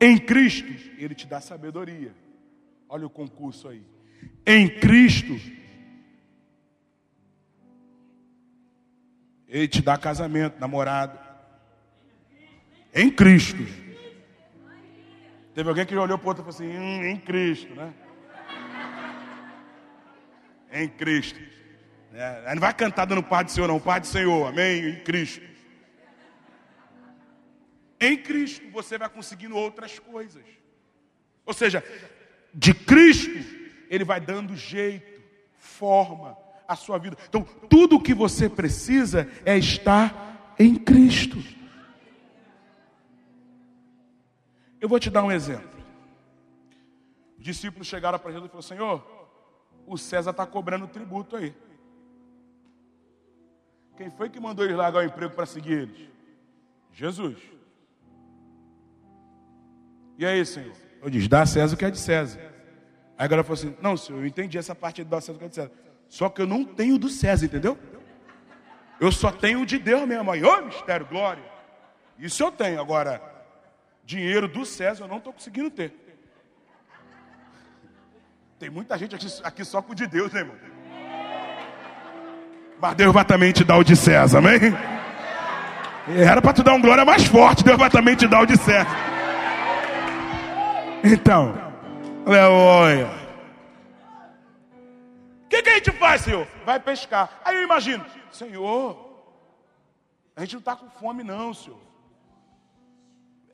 [SPEAKER 1] Em Cristo, Ele te dá sabedoria. Olha o concurso aí. Em Cristo, Ele te dá casamento, namorado. Em Cristo. Teve alguém que olhou para o outro e falou assim: hum, em Cristo, né? Em Cristo. É, não vai cantar dando Pai do Senhor, não. Pai do Senhor, amém? Em Cristo. Em Cristo você vai conseguindo outras coisas. Ou seja, de Cristo, Ele vai dando jeito, forma a sua vida. Então, tudo o que você precisa é estar em Cristo. Eu vou te dar um exemplo. Os discípulos chegaram para Jesus e falaram: Senhor, o César está cobrando tributo aí. Quem foi que mandou eles largar o emprego para seguir eles? Jesus. E aí, Senhor? Eu disse, dá a César o que é de César. Aí agora falou assim: Não, senhor, eu entendi essa parte de dar a César o que é de César. Só que eu não tenho do César, entendeu? Eu só tenho de Deus mesmo. Aí, ô mistério, glória. Isso eu tenho. Agora, dinheiro do César eu não estou conseguindo ter. Tem muita gente aqui, aqui só com o de Deus, né, irmão? Mas Deus vai também te dar o de César, amém? Era para tu dar um glória mais forte, Deus vai também te dar o de César. Então, aleluia. O que, que a gente faz, Senhor? Vai pescar. Aí eu imagino, Senhor, a gente não está com fome, não, Senhor.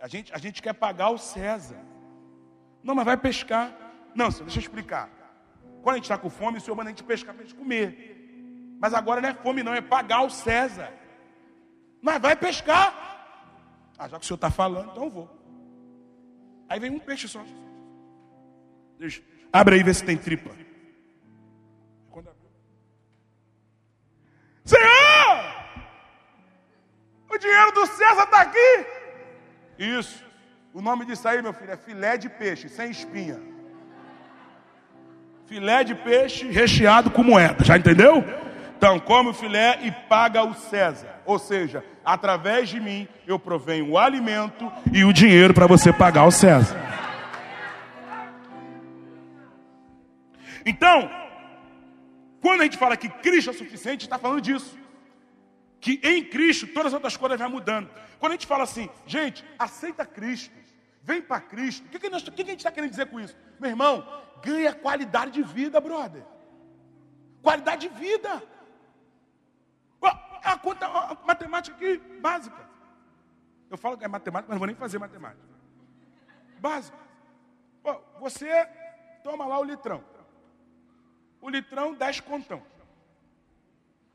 [SPEAKER 1] A gente, a gente quer pagar o César. Não, mas vai pescar. Não, Senhor, deixa eu explicar. Quando a gente está com fome, o Senhor manda a gente pescar para a gente comer. Mas agora não é fome, não, é pagar o César. Mas vai pescar. Ah, já que o Senhor está falando, então eu vou. Aí vem um peixe só. Deixa. Abre aí e vê se tem tripa. Senhor! O dinheiro do César está aqui. Isso. O nome disso aí, meu filho, é filé de peixe, sem espinha. Filé de peixe recheado com moeda, já entendeu? Então, come o filé e paga o César. Ou seja, através de mim eu provenho o alimento e o dinheiro para você pagar o César. Então, quando a gente fala que Cristo é suficiente, está falando disso. Que em Cristo todas as outras coisas vão mudando. Quando a gente fala assim, gente, aceita Cristo, vem para Cristo, o que, que, nós, que, que a gente está querendo dizer com isso? Meu irmão, ganha qualidade de vida, brother. Qualidade de vida. A conta, a matemática aqui, básica. Eu falo que é matemática, mas não vou nem fazer matemática. Básica. Você toma lá o litrão o litrão, dez contão.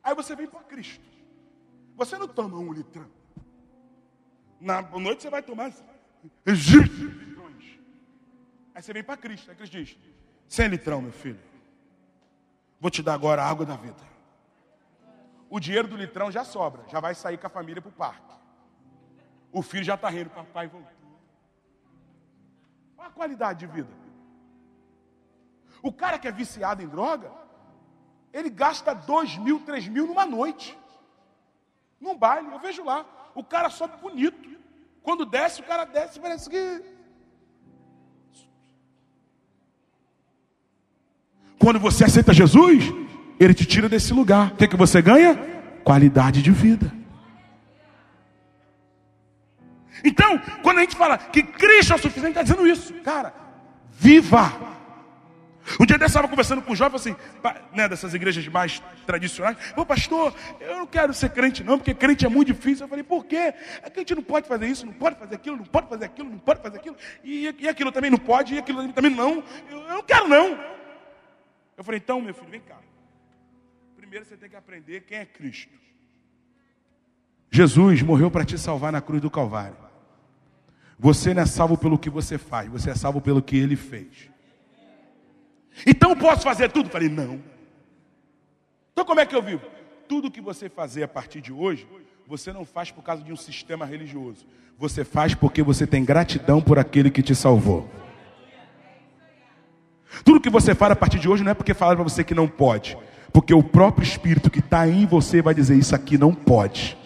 [SPEAKER 1] Aí você vem para Cristo. Você não toma um litrão. Na noite você vai tomar litrões. Aí você vem para Cristo. Aí Cristo diz: sem litrão, meu filho. Vou te dar agora a água da vida. O dinheiro do litrão já sobra. Já vai sair com a família para o parque. O filho já está rindo. Papai voltou. Olha a qualidade de vida. O cara que é viciado em droga, ele gasta dois mil, três mil numa noite. Num baile, eu vejo lá. O cara sobe bonito. Quando desce, o cara desce, parece que. Quando você aceita Jesus, ele te tira desse lugar. O que, que você ganha? Qualidade de vida. Então, quando a gente fala que Cristo é o suficiente, está dizendo isso. Cara, viva um dia desse estava conversando com um jovem assim, né, dessas igrejas mais tradicionais. Ô pastor, eu não quero ser crente não, porque crente é muito difícil. Eu falei, por quê? É que a gente não pode fazer isso, não pode fazer aquilo, não pode fazer aquilo, não pode fazer aquilo. E, e aquilo também não pode, e aquilo também não. Eu, eu não quero não. Eu falei, então meu filho, vem cá. Primeiro você tem que aprender quem é Cristo. Jesus morreu para te salvar na cruz do Calvário. Você não é salvo pelo que você faz, você é salvo pelo que ele fez. Então posso fazer tudo? Falei, não. Então como é que eu vivo? Tudo que você fazer a partir de hoje, você não faz por causa de um sistema religioso. Você faz porque você tem gratidão por aquele que te salvou. Tudo que você faz a partir de hoje não é porque falaram para você que não pode. Porque o próprio Espírito que está em você vai dizer: Isso aqui não pode.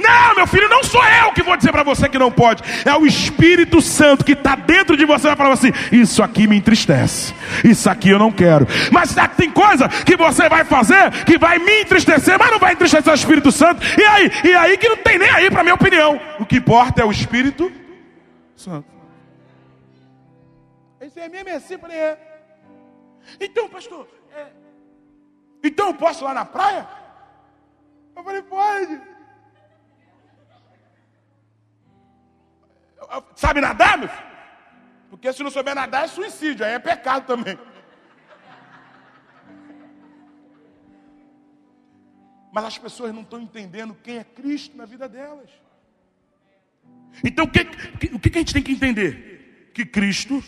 [SPEAKER 1] Não, meu filho, não sou eu que vou dizer para você que não pode. É o Espírito Santo que está dentro de você vai falar assim: Isso aqui me entristece. Isso aqui eu não quero. Mas tem coisa que você vai fazer que vai me entristecer, mas não vai entristecer o Espírito Santo. E aí? E aí que não tem nem aí para minha opinião. O que importa é o Espírito Santo. Esse é mesmo assim, falei, é. Então, pastor, é... então eu posso ir lá na praia? Eu falei, pode. Sabe nadar, meu filho? Porque se não souber nadar é suicídio, aí é pecado também. Mas as pessoas não estão entendendo quem é Cristo na vida delas. Então o que, o que a gente tem que entender? Que Cristo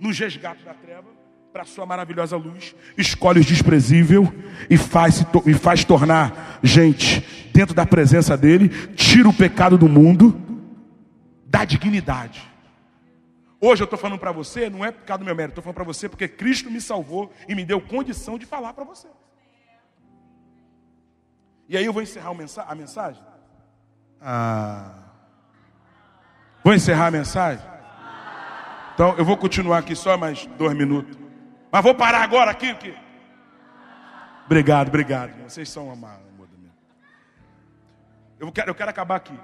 [SPEAKER 1] nos resgata da treva para sua maravilhosa luz, escolhe o desprezível e faz, e faz tornar gente dentro da presença dele, tira o pecado do mundo dá dignidade. Hoje eu estou falando para você, não é por causa do meu mérito, estou falando para você porque Cristo me salvou e me deu condição de falar para você. E aí eu vou encerrar a mensagem. Ah. Vou encerrar a mensagem? Então eu vou continuar aqui só mais dois minutos. Mas vou parar agora aqui. aqui. Obrigado, obrigado. Vocês são uma amor Eu quero, eu quero acabar aqui.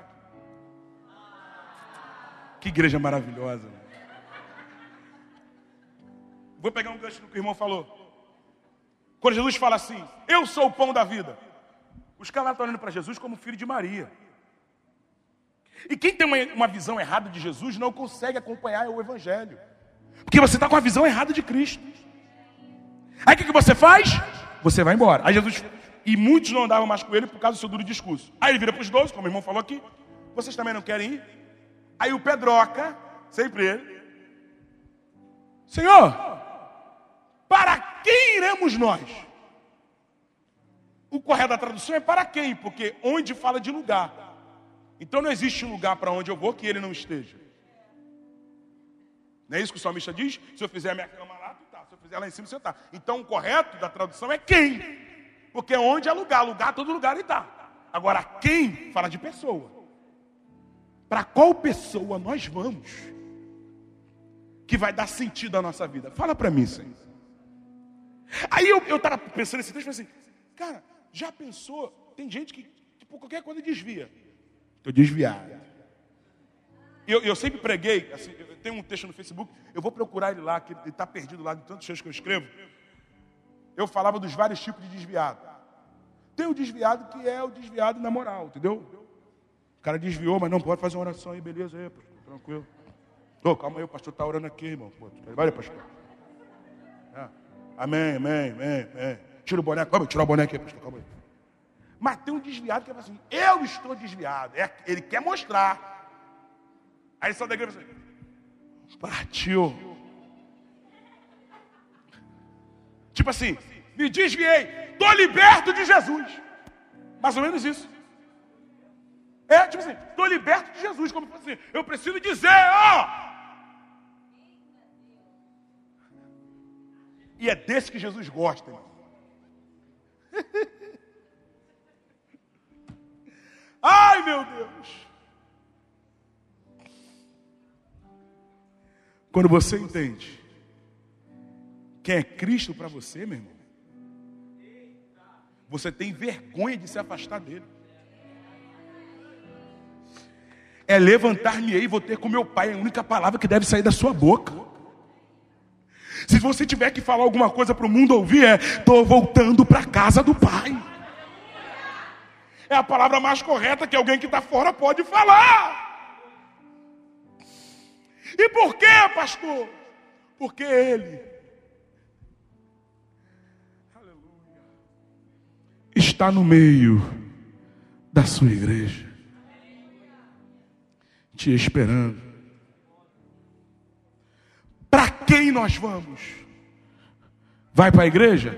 [SPEAKER 1] Que igreja maravilhosa. Vou pegar um gancho do que o irmão falou. Quando Jesus fala assim, eu sou o pão da vida. Os caras estão olhando para Jesus como filho de Maria. E quem tem uma, uma visão errada de Jesus não consegue acompanhar o Evangelho. Porque você está com a visão errada de Cristo. Aí o que, que você faz? Você vai embora. Aí Jesus. E muitos não andavam mais com ele por causa do seu duro discurso. Aí ele vira para os dois, como o irmão falou aqui. Vocês também não querem ir? Aí o Pedroca, sempre ele. Senhor, para quem iremos nós? O correto da tradução é para quem, porque onde fala de lugar. Então não existe lugar para onde eu vou que ele não esteja. Não é isso que o salmista diz? Se eu fizer a minha cama fizer lá em cima, você está. Então o correto da tradução é quem. Porque onde é lugar, lugar, todo lugar ele está. Agora, quem fala de pessoa. Para qual pessoa nós vamos que vai dar sentido à nossa vida? Fala para mim, Senhor. Aí eu estava pensando nesse texto, assim, cara, já pensou? Tem gente que, tipo, qualquer coisa desvia. Estou desviado. Eu, eu sempre preguei, assim, tem um texto no Facebook, eu vou procurar ele lá, que ele está perdido lá de tantos textos que eu escrevo. Eu falava dos vários tipos de desviado. Tem o desviado que é o desviado na moral, entendeu? O cara desviou, mas não pode fazer uma oração aí, beleza, aí, pastor, tranquilo. Calma aí, o pastor está orando aqui, irmão. Vai, pastor. É. Amém, amém, amém, amém. Tira o boné, calma, tira o boné aqui, pastor, calma aí. Mas tem um desviado que é assim, eu estou desviado. É, ele quer mostrar. Aí só da igreja assim, partiu. Tipo assim, me desviei, estou liberto de Jesus. Mais ou menos isso. É, tipo assim, estou liberto de Jesus. Como assim, eu preciso dizer, ó. E é desse que Jesus gosta. Ai, meu Deus. Quando você entende quem é Cristo para você, meu irmão, você tem vergonha de se afastar dele. É levantar-me-ei e vou ter com meu pai, é a única palavra que deve sair da sua boca. Se você tiver que falar alguma coisa para o mundo ouvir, é: estou voltando para casa do pai. É a palavra mais correta que alguém que está fora pode falar. E por quê, pastor? Porque Ele aleluia, está no meio da sua igreja, te esperando. Para quem nós vamos? Vai para a igreja?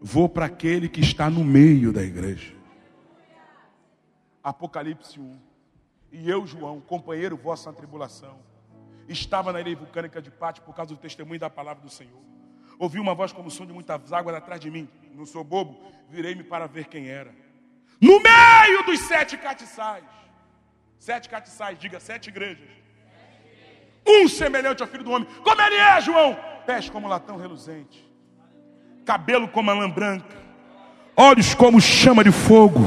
[SPEAKER 1] Vou para aquele que está no meio da igreja. Apocalipse 1. E eu, João, companheiro vosso na tribulação, estava na ilha vulcânica de Pátio por causa do testemunho da palavra do Senhor. Ouvi uma voz como som de muitas águas atrás de mim. Não sou bobo, virei-me para ver quem era. No meio dos sete catiçais. Sete catiçais, diga sete igrejas. Um semelhante ao filho do homem. Como ele é, João? Pés como latão reluzente cabelo como a lã branca, olhos como chama de fogo.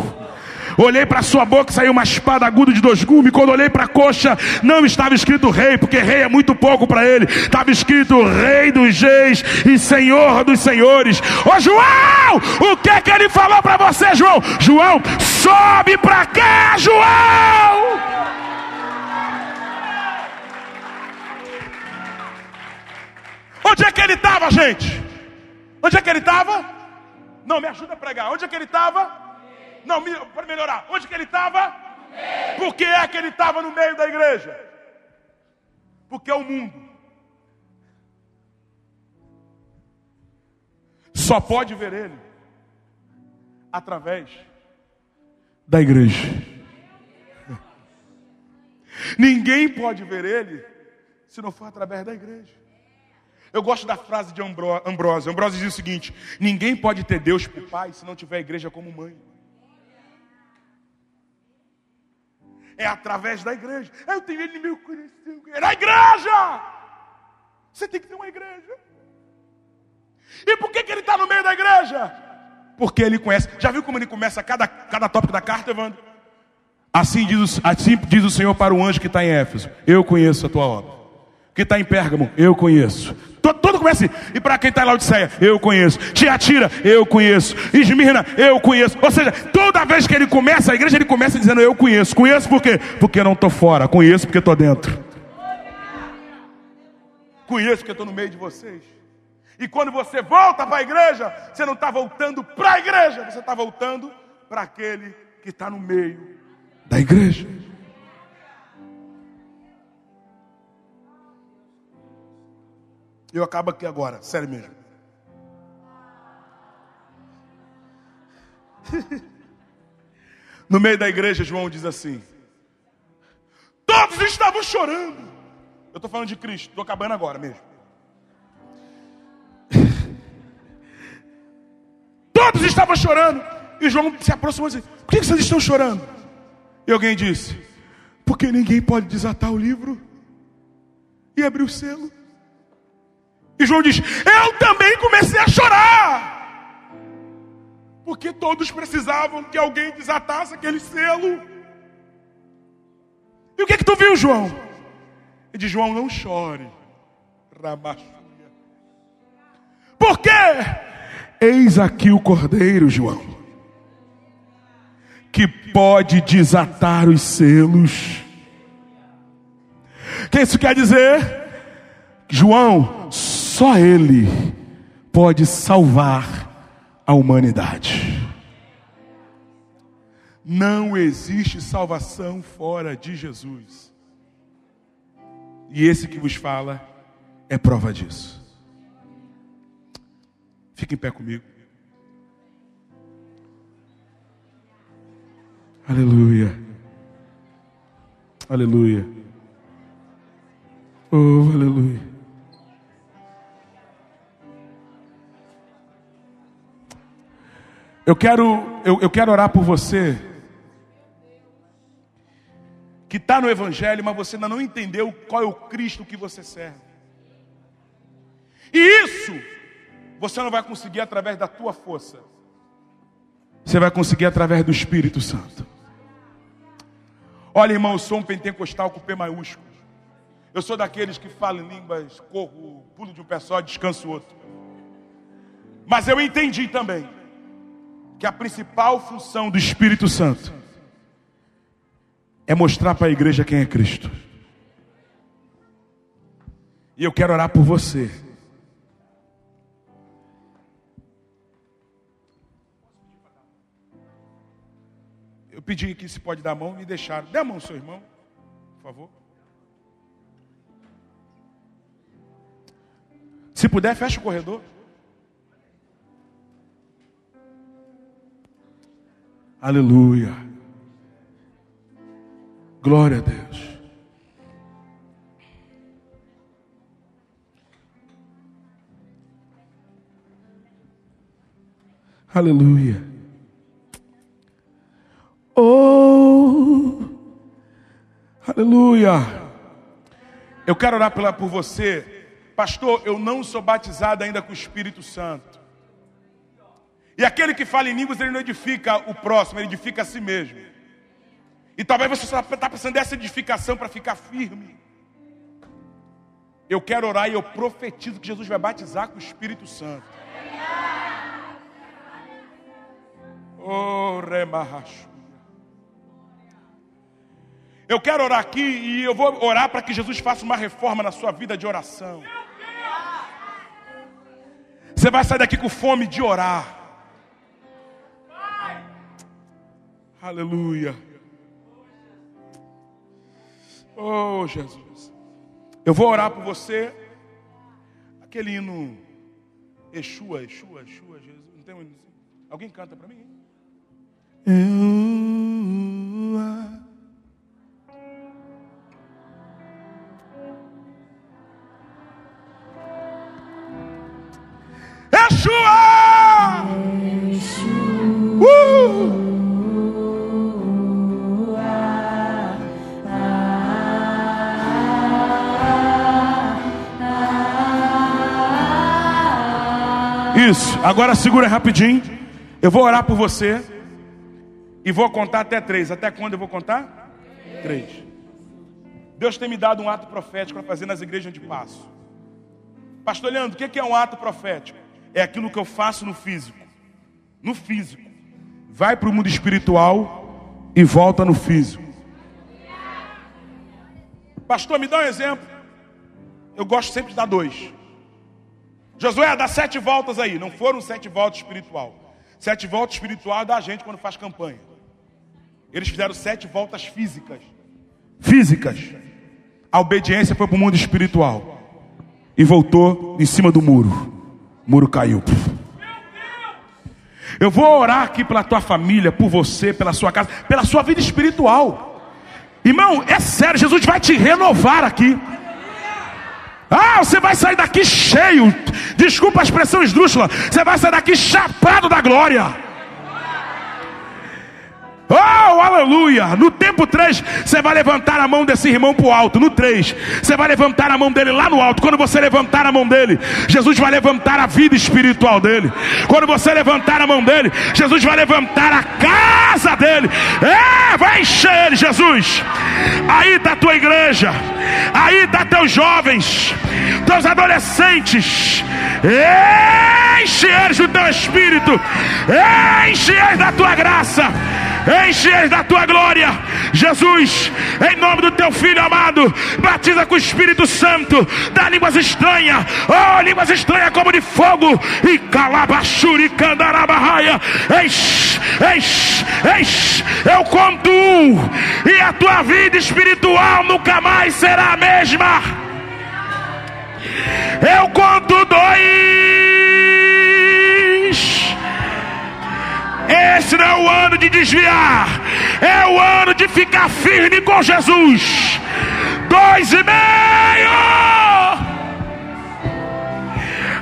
[SPEAKER 1] Olhei para sua boca, saiu uma espada aguda de dois gumes. Quando olhei para a coxa, não estava escrito rei, porque rei é muito pouco para ele. Estava escrito rei dos reis e senhor dos senhores. Ô João, o que que ele falou para você, João? João, sobe para cá, João! Onde é que ele estava, gente? Onde é que ele estava? Não, me ajuda a pregar. Onde é que ele estava? Não, para melhorar. Onde que ele estava? Por que é que ele estava no meio da igreja? Porque é o mundo. Só pode ver ele através da igreja. Ninguém pode ver ele se não for através da igreja. Eu gosto da frase de Ambrósio. Ambrósio diz o seguinte: ninguém pode ter Deus por pai se não tiver a igreja como mãe. É através da igreja. Eu tenho ele no meu coração. É na igreja! Você tem que ter uma igreja. E por que, que ele está no meio da igreja? Porque ele conhece. Já viu como ele começa cada, cada tópico da carta, Evandro? Assim diz, assim diz o Senhor para o anjo que está em Éfeso: Eu conheço a tua obra. Que está em Pérgamo, eu conheço. Todo, todo começa assim. E para quem está em Laodiceia, eu conheço. Tiatira, eu conheço. Esmirna, eu conheço. Ou seja, toda vez que ele começa, a igreja ele começa dizendo eu conheço. Conheço por quê? Porque não estou fora. Conheço porque estou dentro. Conheço porque estou no meio de vocês. E quando você volta para a igreja, você não está voltando para a igreja, você está voltando para aquele que está no meio da igreja. Eu acabo aqui agora, sério mesmo. No meio da igreja, João diz assim: Todos estavam chorando. Eu estou falando de Cristo, estou acabando agora mesmo. Todos estavam chorando. E João se aproximou e disse: Por que vocês estão chorando? E alguém disse: Porque ninguém pode desatar o livro e abrir o selo. E João diz: Eu também comecei a chorar. Porque todos precisavam que alguém desatasse aquele selo. E o que é que tu viu, João? Ele diz: João, não chore. Ramachuia. Por quê? Eis aqui o cordeiro, João, que pode desatar os selos. O que isso quer dizer? João, só ele pode salvar a humanidade. Não existe salvação fora de Jesus. E esse que vos fala é prova disso. Fique em pé comigo. Aleluia. Aleluia. Oh, aleluia. Eu quero, eu, eu quero orar por você que está no Evangelho, mas você ainda não entendeu qual é o Cristo que você serve. E isso você não vai conseguir através da tua força. Você vai conseguir através do Espírito Santo. Olha, irmão, eu sou um pentecostal com P maiúsculo. Eu sou daqueles que falam línguas, corro, pulo de um pé só, descanso outro. Mas eu entendi também que a principal função do Espírito Santo é mostrar para a igreja quem é Cristo. E eu quero orar por você. Eu pedi aqui se pode dar a mão e deixaram. Dê a mão seu irmão, por favor. Se puder, fecha o corredor. Aleluia. Glória a Deus. Aleluia. Oh, aleluia. Eu quero orar pela, por você, pastor. Eu não sou batizado ainda com o Espírito Santo. E aquele que fala em línguas, ele não edifica o próximo, ele edifica a si mesmo. E talvez você está precisando dessa edificação para ficar firme. Eu quero orar e eu profetizo que Jesus vai batizar com o Espírito Santo. Oh. Eu quero orar aqui e eu vou orar para que Jesus faça uma reforma na sua vida de oração. Você vai sair daqui com fome de orar. Aleluia. Oh, Jesus. Eu vou orar por você. Aquele hino Exua, Exua, Exua, Jesus. Não tem um... Alguém canta para mim? Eu... Agora segura rapidinho. Eu vou orar por você. E vou contar até três. Até quando eu vou contar? Três. Deus tem me dado um ato profético para fazer nas igrejas de passo. Pastor Leandro, o que é um ato profético? É aquilo que eu faço no físico. No físico. Vai para o mundo espiritual e volta no físico. Pastor, me dá um exemplo. Eu gosto sempre de dar dois. Josué, dá sete voltas aí. Não foram sete voltas espiritual. Sete voltas espiritual é da gente quando faz campanha. Eles fizeram sete voltas físicas. Físicas. A obediência foi para o mundo espiritual. E voltou em cima do muro. O muro caiu. Eu vou orar aqui pela tua família, por você, pela sua casa, pela sua vida espiritual. Irmão, é sério, Jesus vai te renovar aqui. Ah, você vai sair daqui cheio. Desculpa a expressão esdrúxula. Você vai sair daqui chapado da glória. Oh, aleluia! No tempo 3, você vai levantar a mão desse irmão para o alto. No 3, você vai levantar a mão dele lá no alto. Quando você levantar a mão dele, Jesus vai levantar a vida espiritual dele. Quando você levantar a mão dele, Jesus vai levantar a casa dele. É, vai encher ele, Jesus. Aí está a tua igreja. Aí está teus jovens, teus adolescentes. Enche eles do teu espírito. Enche eles da tua graça enche da tua glória. Jesus, em nome do teu filho amado, batiza com o Espírito Santo, dá línguas estranhas, oh, línguas estranhas como de fogo, e calabachuri candarabarraia, enche, enche, enche, eu conto um, e a tua vida espiritual nunca mais será a mesma. Eu conto dois. Esse não é o ano de desviar, é o ano de ficar firme com Jesus. Dois e meio.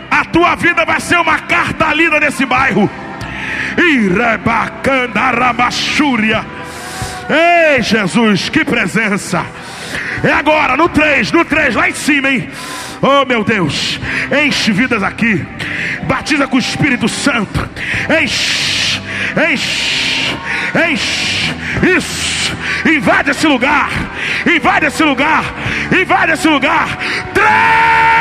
[SPEAKER 1] A tua vida vai ser uma carta lida nesse bairro. Irebacandarabachúria. Ei, Jesus, que presença. É agora, no 3, no 3, lá em cima, hein? Oh meu Deus, enche vidas aqui, batiza com o Espírito Santo, enche enche, enche, isso, invade esse lugar, invade esse lugar, invade esse lugar. Três!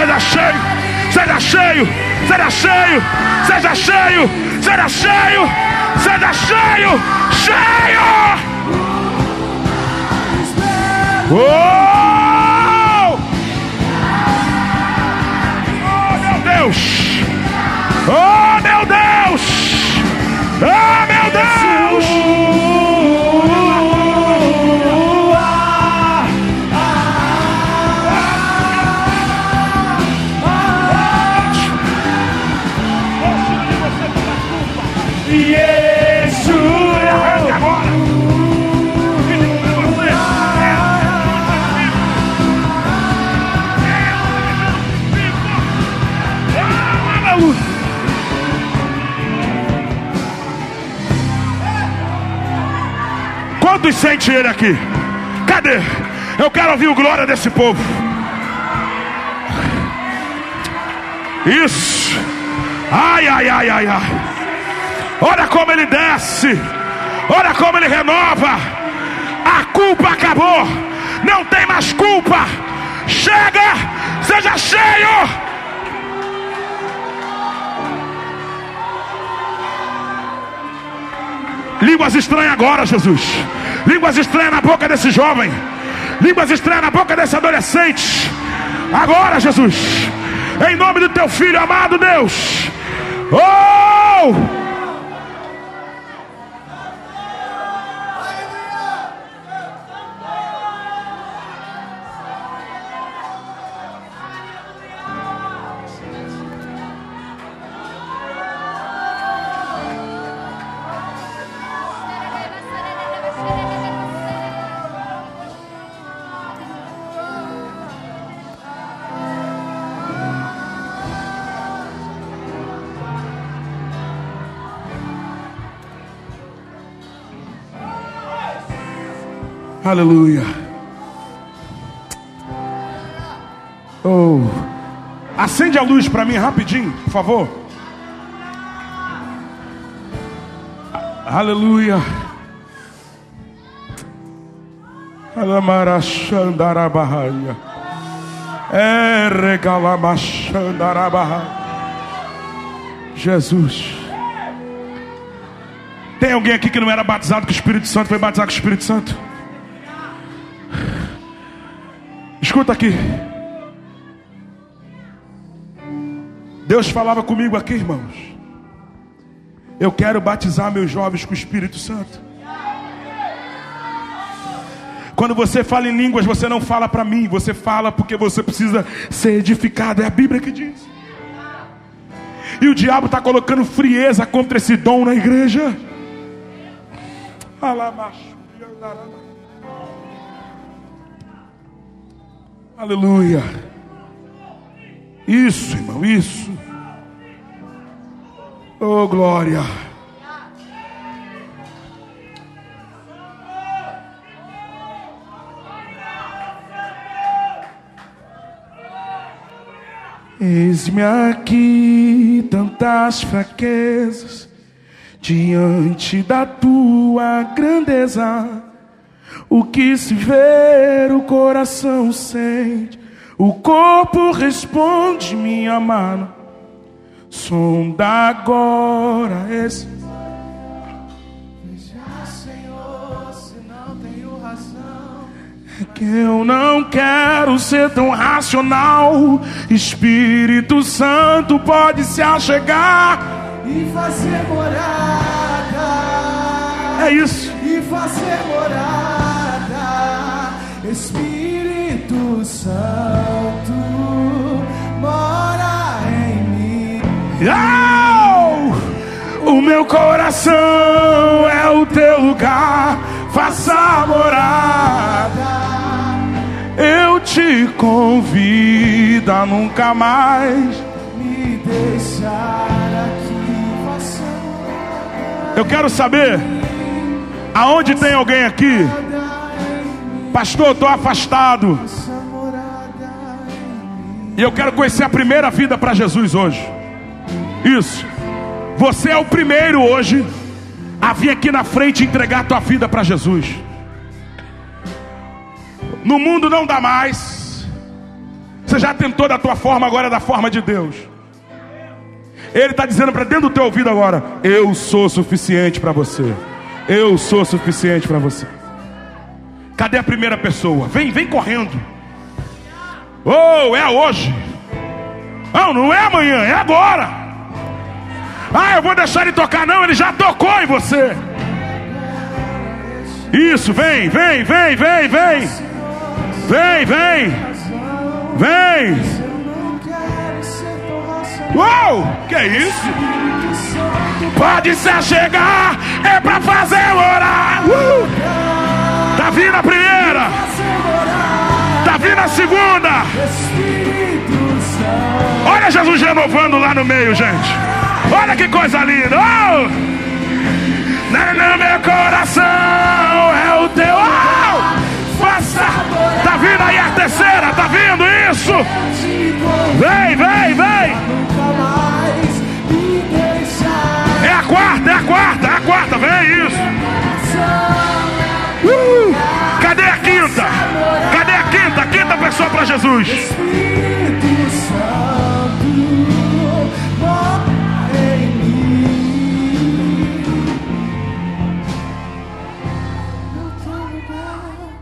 [SPEAKER 1] Seja cheio, seja cheio, seja cheio, seja cheio, seja cheio, seja cheio, cheio. Oh! oh meu Deus! Oh meu Deus! Oh meu Deus! Quantos sente ele aqui? Cadê? Eu quero ouvir o glória desse povo. Isso. Ai, ai, ai, ai, ai. Olha como ele desce. Olha como ele renova. A culpa acabou. Não tem mais culpa. Chega, seja cheio. Línguas estranhas agora, Jesus. Línguas estranhas na boca desse jovem. Línguas estranhas na boca desse adolescente. Agora, Jesus. Em nome do teu filho amado, Deus. Oh! Aleluia. Oh. Acende a luz para mim rapidinho, por favor. Aleluia. Alamarachandarabahaya. É regalamachandarabahaya. Jesus. Tem alguém aqui que não era batizado com o Espírito Santo, foi batizado com o Espírito Santo? Escuta aqui. Deus falava comigo aqui, irmãos. Eu quero batizar meus jovens com o Espírito Santo. Quando você fala em línguas, você não fala para mim, você fala porque você precisa ser edificado. É a Bíblia que diz. E o diabo está colocando frieza contra esse dom na igreja. Aleluia. Isso, irmão, isso. Oh, glória. Eis-me aqui, tantas fraquezas, diante da tua grandeza. O que se vê, o coração sente, o corpo responde, minha mano. Sonda agora esse. Veja, Senhor, se não tenho razão. É que eu não quero ser tão racional. Espírito Santo pode se achegar
[SPEAKER 2] e fazer morada.
[SPEAKER 1] É isso.
[SPEAKER 2] E fazer morada. Espírito Santo mora em mim.
[SPEAKER 1] Oh! O meu coração é o teu lugar. Faça morada. Eu te convido a nunca mais
[SPEAKER 2] me deixar aqui.
[SPEAKER 1] Eu quero saber aonde tem alguém aqui. Pastor, eu estou afastado. E eu quero conhecer a primeira vida para Jesus hoje. Isso. Você é o primeiro hoje a vir aqui na frente entregar a tua vida para Jesus. No mundo não dá mais. Você já tentou da tua forma, agora é da forma de Deus. Ele está dizendo para dentro do teu ouvido agora: Eu sou suficiente para você. Eu sou suficiente para você. Cadê a primeira pessoa? Vem, vem correndo. Oh, é hoje. Não, não é amanhã, é agora. Ah, eu vou deixar ele tocar, não, ele já tocou em você. Isso, vem, vem, vem, vem, vem. Vem, vem. Vem. Uou, que é isso? Pode se chegar, é pra fazer orar. Uh! Tá vindo a primeira. Tá vindo a segunda. Olha Jesus renovando lá no meio, gente. Olha que coisa linda. Oh! No meu coração é o teu. Oh! Tá vindo aí a terceira, tá vindo isso? Vem, vem, vem. É a quarta, é a quarta, é a quarta, vem isso. Pessoa para Jesus.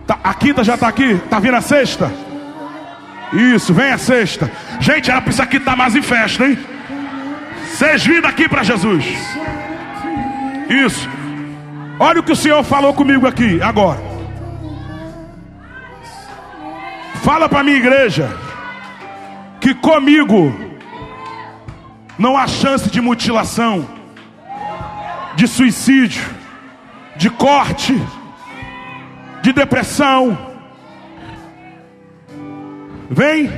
[SPEAKER 1] Tá, a quinta já está aqui? Tá vindo a sexta? Isso, vem a sexta. Gente, era para isso aqui estar tá mais em festa, hein? Seis vindo aqui para Jesus. Isso. Olha o que o Senhor falou comigo aqui agora. Fala para minha igreja que comigo não há chance de mutilação, de suicídio, de corte, de depressão. Vem,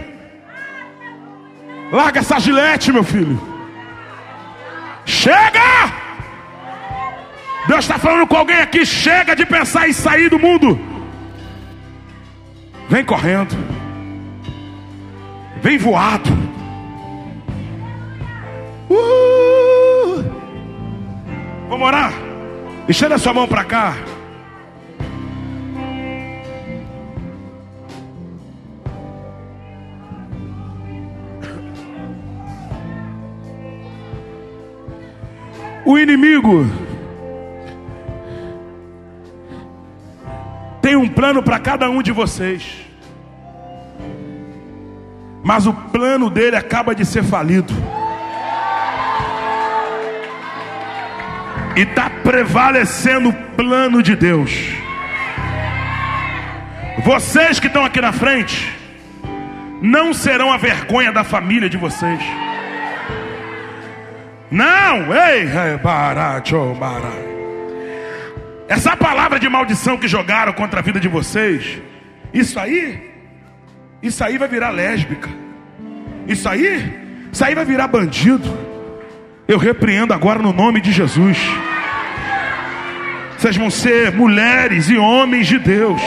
[SPEAKER 1] larga essa gilete, meu filho. Chega! Deus está falando com alguém aqui. Chega de pensar em sair do mundo. Vem correndo. Vem voado. Uh! Vamos orar? Estenda sua mão para cá. O inimigo tem um plano para cada um de vocês, mas o plano dele acaba de ser falido. E está prevalecendo o plano de Deus. Vocês que estão aqui na frente, não serão a vergonha da família de vocês. Não, ei, barato, barato. Essa palavra de maldição que jogaram contra a vida de vocês, isso aí, isso aí vai virar lésbica. Isso aí, isso aí vai virar bandido. Eu repreendo agora no nome de Jesus. Vocês vão ser mulheres e homens de Deus.